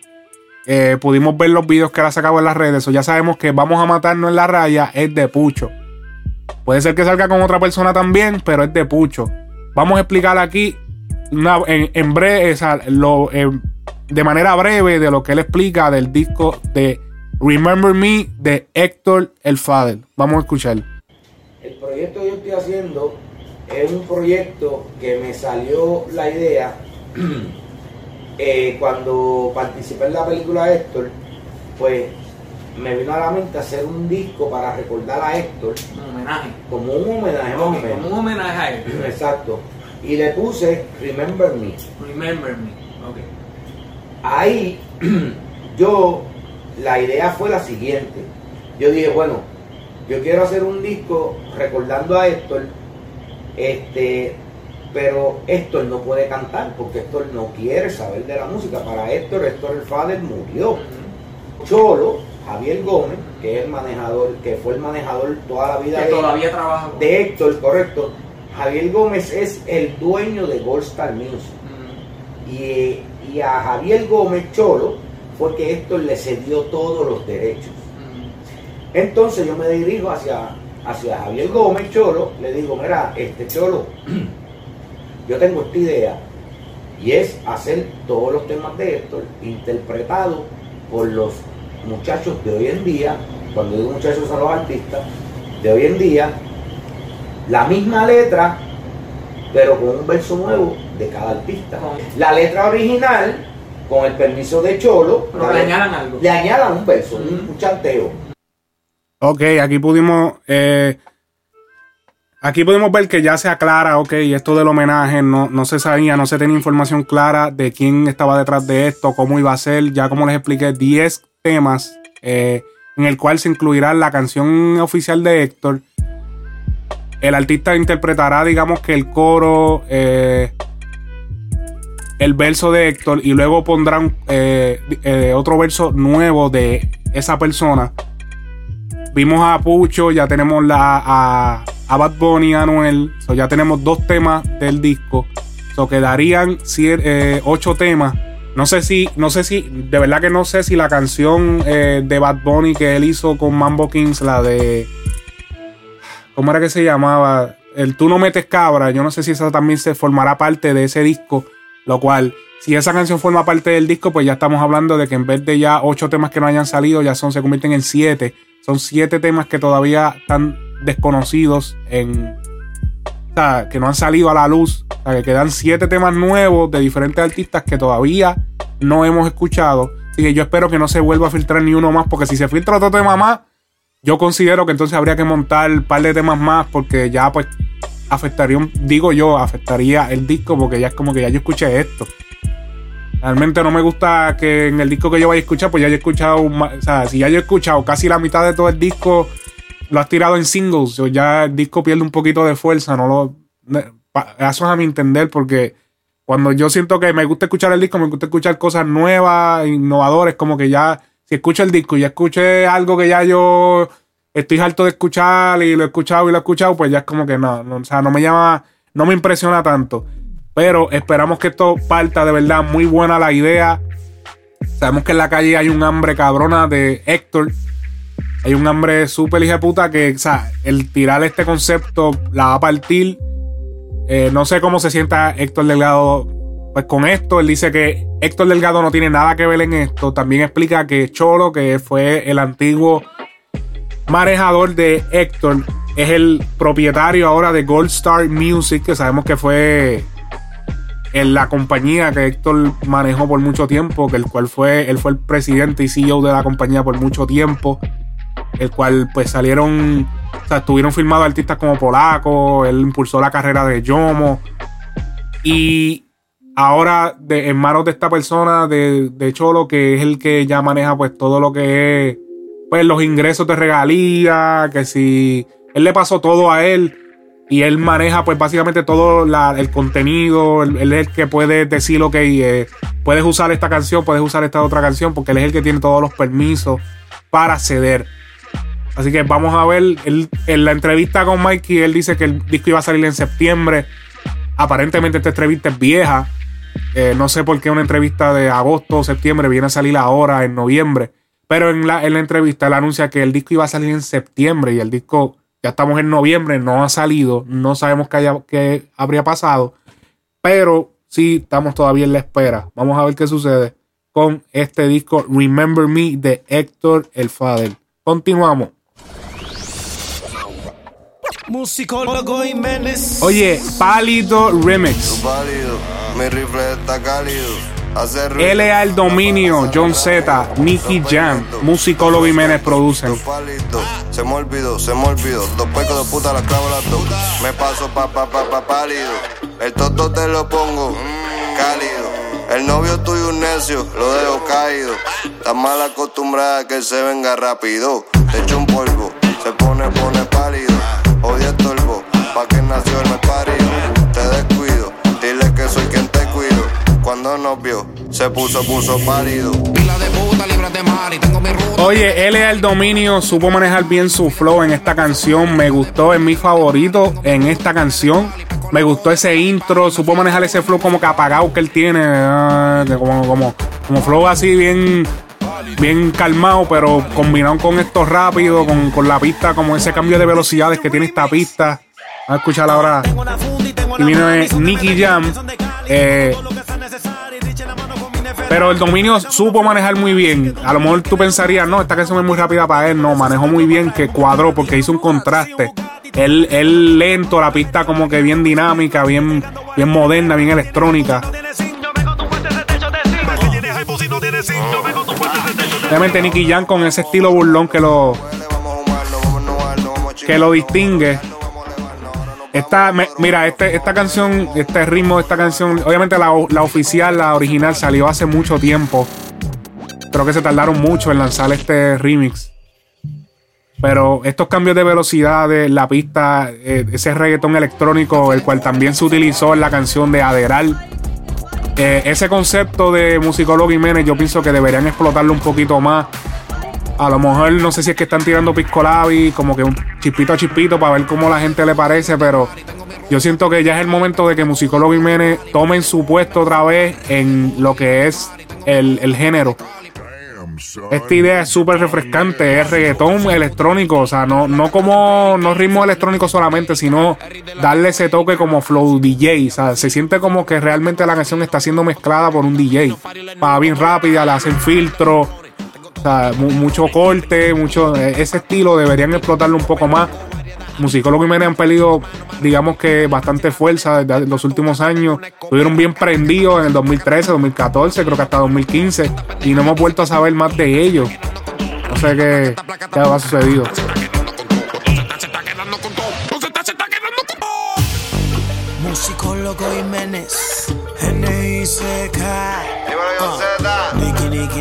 Eh, pudimos ver los videos que él ha sacado en las redes. O ya sabemos que vamos a matarnos en la raya. Es de Pucho. Puede ser que salga con otra persona también, pero es de Pucho. Vamos a explicar aquí una- en, en breve, eh, de manera breve de lo que él explica del disco de Remember Me de Héctor el Father. Vamos a escuchar. El proyecto que yo estoy haciendo es un proyecto que me salió la idea [CLEARS THROAT] eh, cuando participé en la película Héctor, pues me vino a la mente hacer un disco para recordar a Héctor. Un homenaje. Como un homenaje, más como un homenaje a él. [CLEARS THROAT] Exacto. Y le puse Remember Me. Remember me. Ok. Ahí [CLEARS THROAT] yo, la idea fue la siguiente. Yo dije, bueno, yo quiero hacer un disco recordando a Héctor, este, pero Héctor no puede cantar porque Héctor no quiere saber de la música. Para Héctor, Héctor el Father murió. Cholo, Javier Gómez, que es el manejador, que fue el manejador toda la vida Que de, todavía trabaja de Héctor, correcto. Javier Gómez es el dueño de Gold Star Music. Y, y a Javier Gómez Cholo fue que Héctor le cedió todos los derechos. Entonces yo me dirijo hacia hacia Javier Gómez, Cholo, le digo, mira, este Cholo, yo tengo esta idea y es hacer todos los temas de Héctor interpretados por los muchachos de hoy en día, cuando digo muchachos son los artistas, de hoy en día, la misma letra, pero con un verso nuevo de cada artista. La letra original, con el permiso de Cholo, le le- añadan algo. le añadan un verso, un, un chanteo. Ok, aquí pudimos. eh, aquí pudimos ver que ya se aclara, ok, esto del homenaje no, no se sabía, no se tenía información clara de quién estaba detrás de esto, cómo iba a ser. Ya como les expliqué, 10 temas eh, en el cual se incluirá la canción oficial de Héctor. El artista interpretará, digamos que el coro, eh, el verso de Héctor y luego pondrán eh, eh, otro verso nuevo de esa persona. Vimos a Pucho, ya tenemos la, a, Bad Bunny, a Anuel. Ya tenemos dos temas del disco. So, quedarían eh, ocho temas. No sé si, no sé si, de verdad que no sé si la canción eh, de Bad Bunny que él hizo con Mambo Kings, la de. ¿Cómo era que se llamaba? El Tú no metes cabra. Yo no sé si esa también se formará parte de ese disco. Lo cual, si esa canción forma parte del disco, pues ya estamos hablando de que en vez de ya ocho temas que no hayan salido, ya son, se convierten en siete. Son siete temas que todavía están desconocidos en. O sea, que no han salido a la luz. O sea, que quedan siete temas nuevos de diferentes artistas que todavía no hemos escuchado. Así que yo espero que no se vuelva a filtrar ni uno más, porque si se filtra otro tema más, yo considero que entonces habría que montar un par de temas más, porque ya pues afectaría, digo yo, afectaría el disco, porque ya es como que ya yo escuché esto. Realmente no me gusta que en el disco que yo vaya a escuchar, pues ya yo he escuchado, o sea, si ya yo he escuchado casi la mitad de todo el disco, lo has tirado en singles, o ya el disco pierde un poquito de fuerza, no lo... Eso es a mi entender, porque cuando yo siento que me gusta escuchar el disco, me gusta escuchar cosas nuevas, innovadoras, como que ya, si escucho el disco y ya escuché algo que ya yo estoy harto de escuchar y lo he escuchado y lo he escuchado, pues ya es como que no, no, o sea, no me llama, no me impresiona tanto. Pero esperamos que esto parta de verdad muy buena la idea. Sabemos que en la calle hay un hambre cabrona de Héctor. Hay un hambre súper hija puta que, o sea, el tirar este concepto la va a partir. Eh, no sé cómo se sienta Héctor Delgado pues con esto. Él dice que Héctor Delgado no tiene nada que ver en esto. También explica que Cholo, que fue el antiguo manejador de Héctor, es el propietario ahora de Gold Star Music, que sabemos que fue en la compañía que Héctor manejó por mucho tiempo, que el cual fue, él fue el presidente y CEO de la compañía por mucho tiempo, el cual pues salieron, o sea, estuvieron filmados artistas como Polaco, él impulsó la carrera de Yomo, y ahora de, en manos de esta persona, de, de Cholo, que es el que ya maneja pues todo lo que es, pues los ingresos de regalía, que si él le pasó todo a él, y él maneja pues básicamente todo la- el contenido, él, es el que puede decir, ok, eh, puedes usar esta canción, puedes usar esta otra canción, porque él es el que tiene todos los permisos para ceder. Así que vamos a ver, él- en la entrevista con Mikey, él dice que el disco iba a salir en septiembre. Aparentemente esta entrevista es vieja. Eh, no sé por qué una entrevista de agosto o septiembre viene a salir ahora en noviembre. Pero en la, en la entrevista él anuncia que el disco iba a salir en septiembre y el disco ya estamos en noviembre, no ha salido, no sabemos qué, haya- qué habría pasado. Pero sí estamos todavía en la espera. Vamos a ver qué sucede con este disco Remember Me de Héctor El Fader. Continuamos. Musicólogo Jiménez. Oye, Pálido Remix. Pálido, mi rifle está cálido. LA El Dominio, John Z, Nicky Jam, Musicólogo Jiménez producen. Se me olvidó, se me olvidó. Dos pecos de puta, la clavo las dos. Me paso pa pa pa pa pálido. El toto te lo pongo, cálido. El novio tuyo un necio, lo dejo caído. Está mal acostumbrada que se venga rápido. Te echo un polvo, se pone, pone pálido. Odio estorbo, pa' que nació el me parido. Cuando nos vio, se puso, puso pálido. Oye, LA El Dominio supo manejar bien su flow en esta canción. Me gustó, es mi favorito en esta canción. Me gustó ese intro, supo manejar ese flow como que apagado que él tiene. ah, como, como, como flow así bien. bien calmado, pero combinado con esto rápido, con, con la pista, como ese cambio de velocidades que tiene esta pista. Vamos a escuchar ahora. Y viene Nicky Jam. Eh, pero el dominio supo manejar muy bien. A lo mejor tú pensarías, no, esta canción es muy rápida para él. No, manejó muy bien, que cuadró porque hizo un contraste. Él, él lento, la pista como que bien dinámica, bien, bien moderna, bien electrónica. Obviamente Nicky Jam con ese estilo burlón que lo que lo distingue. Esta, mira, este, esta canción, este ritmo de esta canción, obviamente la, la oficial, la original, salió hace mucho tiempo. Creo que se tardaron mucho en lanzar este remix. Pero estos cambios de velocidad de la pista, eh, ese reggaetón electrónico, el cual también se utilizó en la canción de Aderal. eh, ese concepto de musicólogo Jiménez, yo pienso que deberían explotarlo un poquito más. A lo mejor no sé si es que están tirando Pisco Labi, como que un chispito a chispito para ver cómo la gente le parece, pero yo siento que ya es el momento de que Musicólogo Jiménez tomen su puesto otra vez en lo que es el, el género. Esta idea es súper refrescante, es reggaetón electrónico, o sea, no, no como, no ritmo electrónico solamente, sino darle ese toque como flow DJ, o sea, se siente como que realmente la canción está siendo mezclada por un DJ. Va bien rápida, le hacen filtro, o sea, mu- mucho corte, mucho, eh, ese estilo deberían explotarlo un poco más. Musicólogos y Jiménez han perdido, digamos que bastante fuerza desde los últimos años. Estuvieron bien prendidos en el 2013, 2014, creo que hasta 2015. Y no hemos vuelto a saber más de ellos. No sé qué, qué ha sucedido.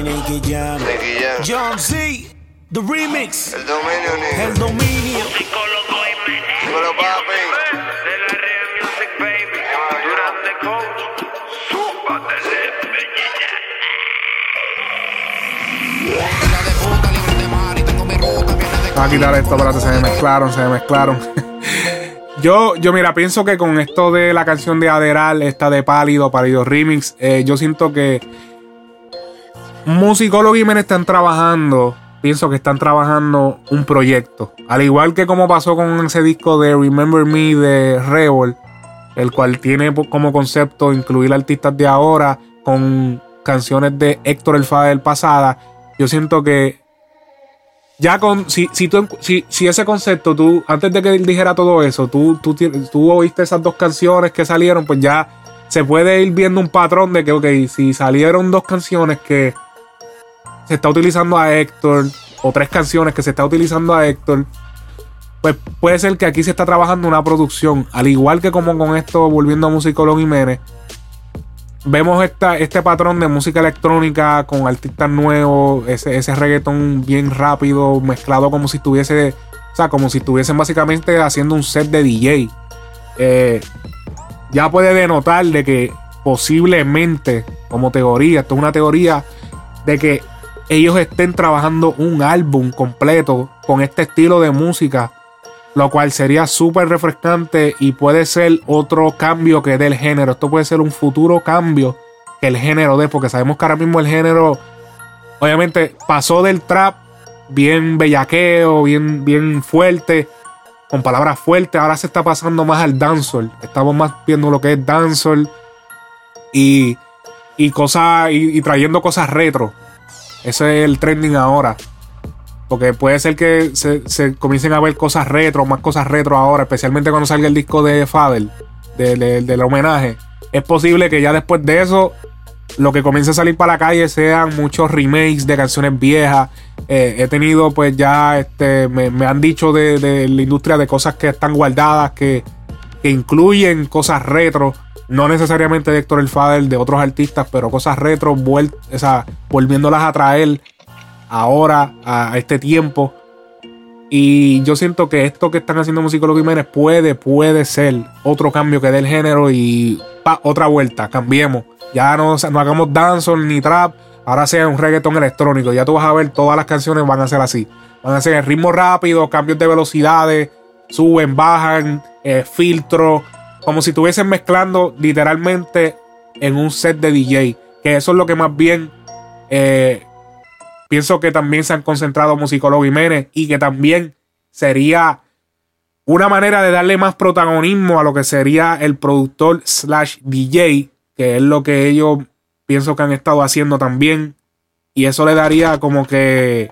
Nicky, Nicky, Nicky Jam. Jam Z, The Remix. El dominio, niño. El dominio. Dímelo, papi. Voy a quitar esto, espérate, se me mezclaron, se me mezclaron. [LAUGHS] yo, yo, mira, pienso que con esto de la canción de Aderal, esta de Pálido, Pálido Remix, eh, yo siento que Musicólogo y Jiménez están trabajando, pienso que están trabajando un proyecto. Al igual que como pasó con ese disco de Remember Me de Revol, el cual tiene como concepto incluir artistas de ahora con canciones de Héctor El Fader pasada. Yo siento que ya con si, si, tú, si, si ese concepto tú antes de que él dijera todo eso tú, tú, tú oíste esas dos canciones que salieron pues ya se puede ir viendo un patrón de que ok si salieron dos canciones que se está utilizando a Héctor o tres canciones que se está utilizando a Héctor pues puede ser que aquí se está trabajando una producción al igual que como con esto volviendo a Musicólogo Jiménez vemos esta, este patrón de música electrónica con artistas nuevos, ese, ese reggaetón bien rápido, mezclado como si estuviese, o sea, como si estuviesen básicamente haciendo un set de DJ. Eh, ya puede denotar de que posiblemente, como teoría, esto es una teoría, de que ellos estén trabajando un álbum completo con este estilo de música lo cual sería súper refrescante y puede ser otro cambio que dé el género. Esto puede ser un futuro cambio que el género dé, porque sabemos que ahora mismo el género, obviamente, pasó del trap bien bellaqueo, bien, bien fuerte, con palabras fuertes, ahora se está pasando más al dancehall. Estamos más viendo lo que es dancehall y, y cosas, y, y trayendo cosas retro. Ese es el trending ahora. Porque puede ser que se, comiencen a ver cosas retro, más cosas retro ahora, especialmente cuando salga el disco de Fadel, de- de- del homenaje. Es posible que ya después de eso, lo que comience a salir para la calle sean muchos remakes de canciones viejas. Eh, he tenido, pues ya, este, me, han dicho de, de la industria de cosas que están guardadas, que, que incluyen cosas retro. No necesariamente de Héctor El Fadel, de otros artistas, pero cosas retro, vuel- volviéndolas a traer ahora, a, este tiempo. Y yo siento que esto que están haciendo Musicólogo Jiménez puede, puede ser otro cambio que dé el género y pa, otra vuelta, cambiemos. Ya no, no hagamos dancehall ni trap, ahora sea un reggaetón electrónico. Ya tú vas a ver, todas las canciones van a ser así. Van a ser ritmo rápido, cambios de velocidades, suben, bajan, eh, filtro, como si estuviesen mezclando literalmente en un set de DJ. Que eso es lo que más bien eh, pienso que también se han concentrado Musicólogo Jiménez y que también sería una manera de darle más protagonismo a lo que sería el productor slash DJ, que es lo que ellos pienso que han estado haciendo también. Y eso le daría como que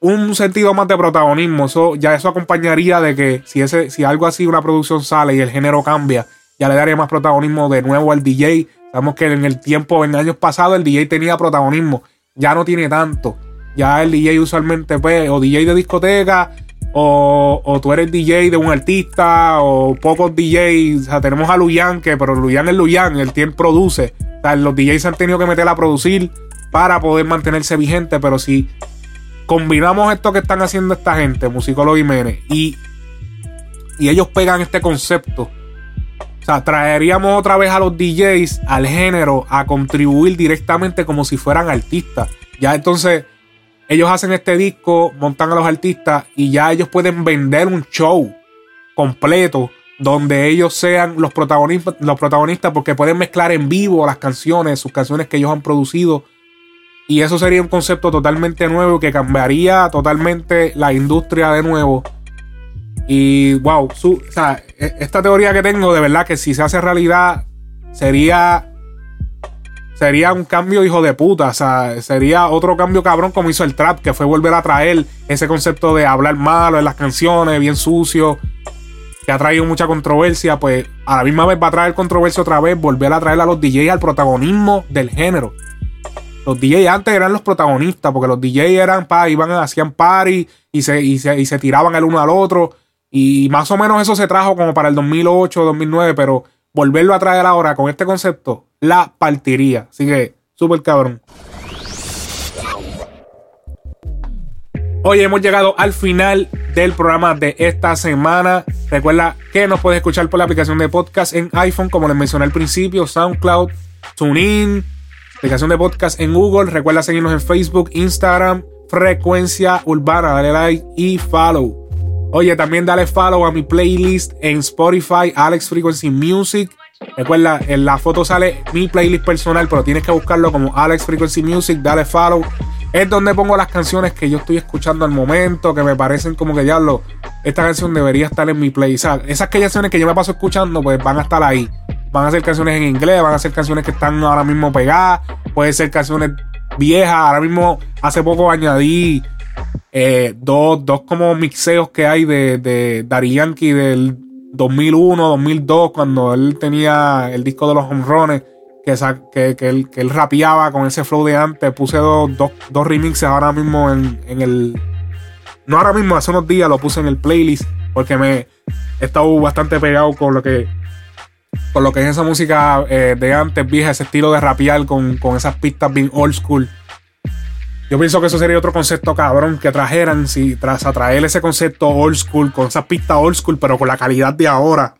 un sentido más de protagonismo. Eso, ya eso acompañaría de que si, ese, si algo así, una producción sale y el género cambia, ya le daría más protagonismo de nuevo al DJ. Sabemos que en el tiempo, en años pasados, el DJ tenía protagonismo. Ya no tiene tanto. Ya el DJ usualmente, pues, o DJ de discoteca, o, o tú eres DJ de un artista, o pocos DJs. O sea, tenemos a Luyan, que, pero Luyan es Luyan, el tiempo produce. O sea, los DJs han tenido que meter a producir para poder mantenerse vigente, pero si combinamos esto que están haciendo esta gente, Musicólogo Jiménez, y, y ellos pegan este concepto. O sea, traeríamos otra vez a los DJs al género a contribuir directamente como si fueran artistas. Ya entonces ellos hacen este disco, montan a los artistas y ya ellos pueden vender un show completo donde ellos sean los protagonistas, los protagonistas porque pueden mezclar en vivo las canciones, sus canciones que ellos han producido y eso sería un concepto totalmente nuevo que cambiaría totalmente la industria de nuevo. Y wow, e, esta teoría que tengo, de verdad que si se hace realidad, sería. Sería un cambio hijo de puta. O sea, sería otro cambio cabrón como hizo el trap, que fue volver a traer ese concepto de hablar malo en las canciones, bien sucio, que ha traído mucha controversia. Pues a la misma vez va a traer controversia otra vez, volver a traer a los DJs al protagonismo del género. Los DJs antes eran los protagonistas, porque los DJs eran, pa, iban, hacían party y se, y se, y se tiraban el uno al otro. Y más o menos eso se trajo como para el 2008, 2009, pero volverlo a traer ahora con este concepto, la partiría. Así que, súper cabrón. Hoy hemos llegado al final del programa de esta semana. Recuerda que nos puedes escuchar por la aplicación de podcast en iPhone, como les mencioné al principio, SoundCloud, TuneIn, aplicación de podcast en Google. Recuerda seguirnos en Facebook, Instagram, Frecuencia Urbana. Dale like y follow. Oye, también dale follow a mi playlist en Spotify, Alex Frequency Music. Recuerda, en la foto sale mi playlist personal, pero tienes que buscarlo como Alex Frequency Music. Dale follow. Es donde pongo las canciones que yo estoy escuchando al momento, que me parecen como que ya lo. Esta canción debería estar en mi playlist. O sea, esas canciones que yo me paso escuchando, pues van a estar ahí. Van a ser canciones en inglés, van a ser canciones que están ahora mismo pegadas, puede ser canciones viejas. Ahora mismo, hace poco añadí eh, dos, dos como mixeos que hay de, de Daddy Yankee del 2001, 2002, cuando él tenía el disco de los home que, que, que, él, que rapeaba con ese flow de antes. Puse dos, dos, dos remixes ahora mismo en, en, el. No ahora mismo, hace unos días lo puse en el playlist porque me he estado bastante pegado con lo que. Con lo que es esa música eh, de antes, vieja, ese estilo de rapear con, con esas pistas bien old school. Yo pienso que eso sería otro concepto cabrón que trajeran si tras atraer ese concepto old school, con esas pistas old school, pero con la calidad de ahora.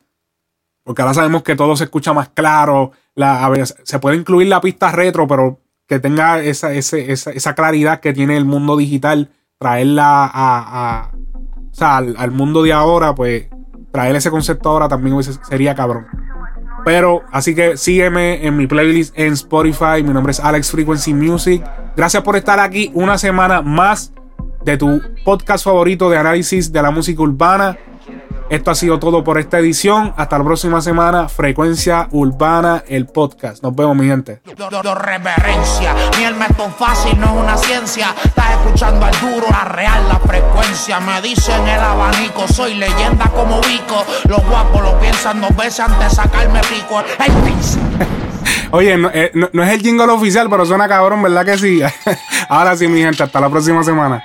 Porque ahora sabemos que todo se escucha más claro. La, se puede incluir la pista retro, pero que tenga esa, esa, esa, claridad que tiene el mundo digital, traerla a, a o sea, al, al, mundo de ahora, pues traer ese concepto ahora también sería cabrón. Pero así que sígueme en mi playlist en Spotify. Mi nombre es Alex Frequency Music. Gracias por estar aquí una semana más de tu podcast favorito de análisis de la música urbana. Esto ha sido todo por esta edición. Hasta la próxima semana. Frecuencia Urbana, el podcast. Nos vemos, mi gente. Do, reverencia. Ni el método fácil no es una ciencia. Estás escuchando al duro, la real, la frecuencia. Me dicen el abanico. Soy leyenda como Vico. Los guapos lo piensan dos veces antes de sacarme pico. Hey, [LAUGHS] Oye, no, eh, no, no es el jingle oficial, pero suena cabrón, ¿verdad que sí? [LAUGHS] Ahora sí, mi gente. Hasta la próxima semana.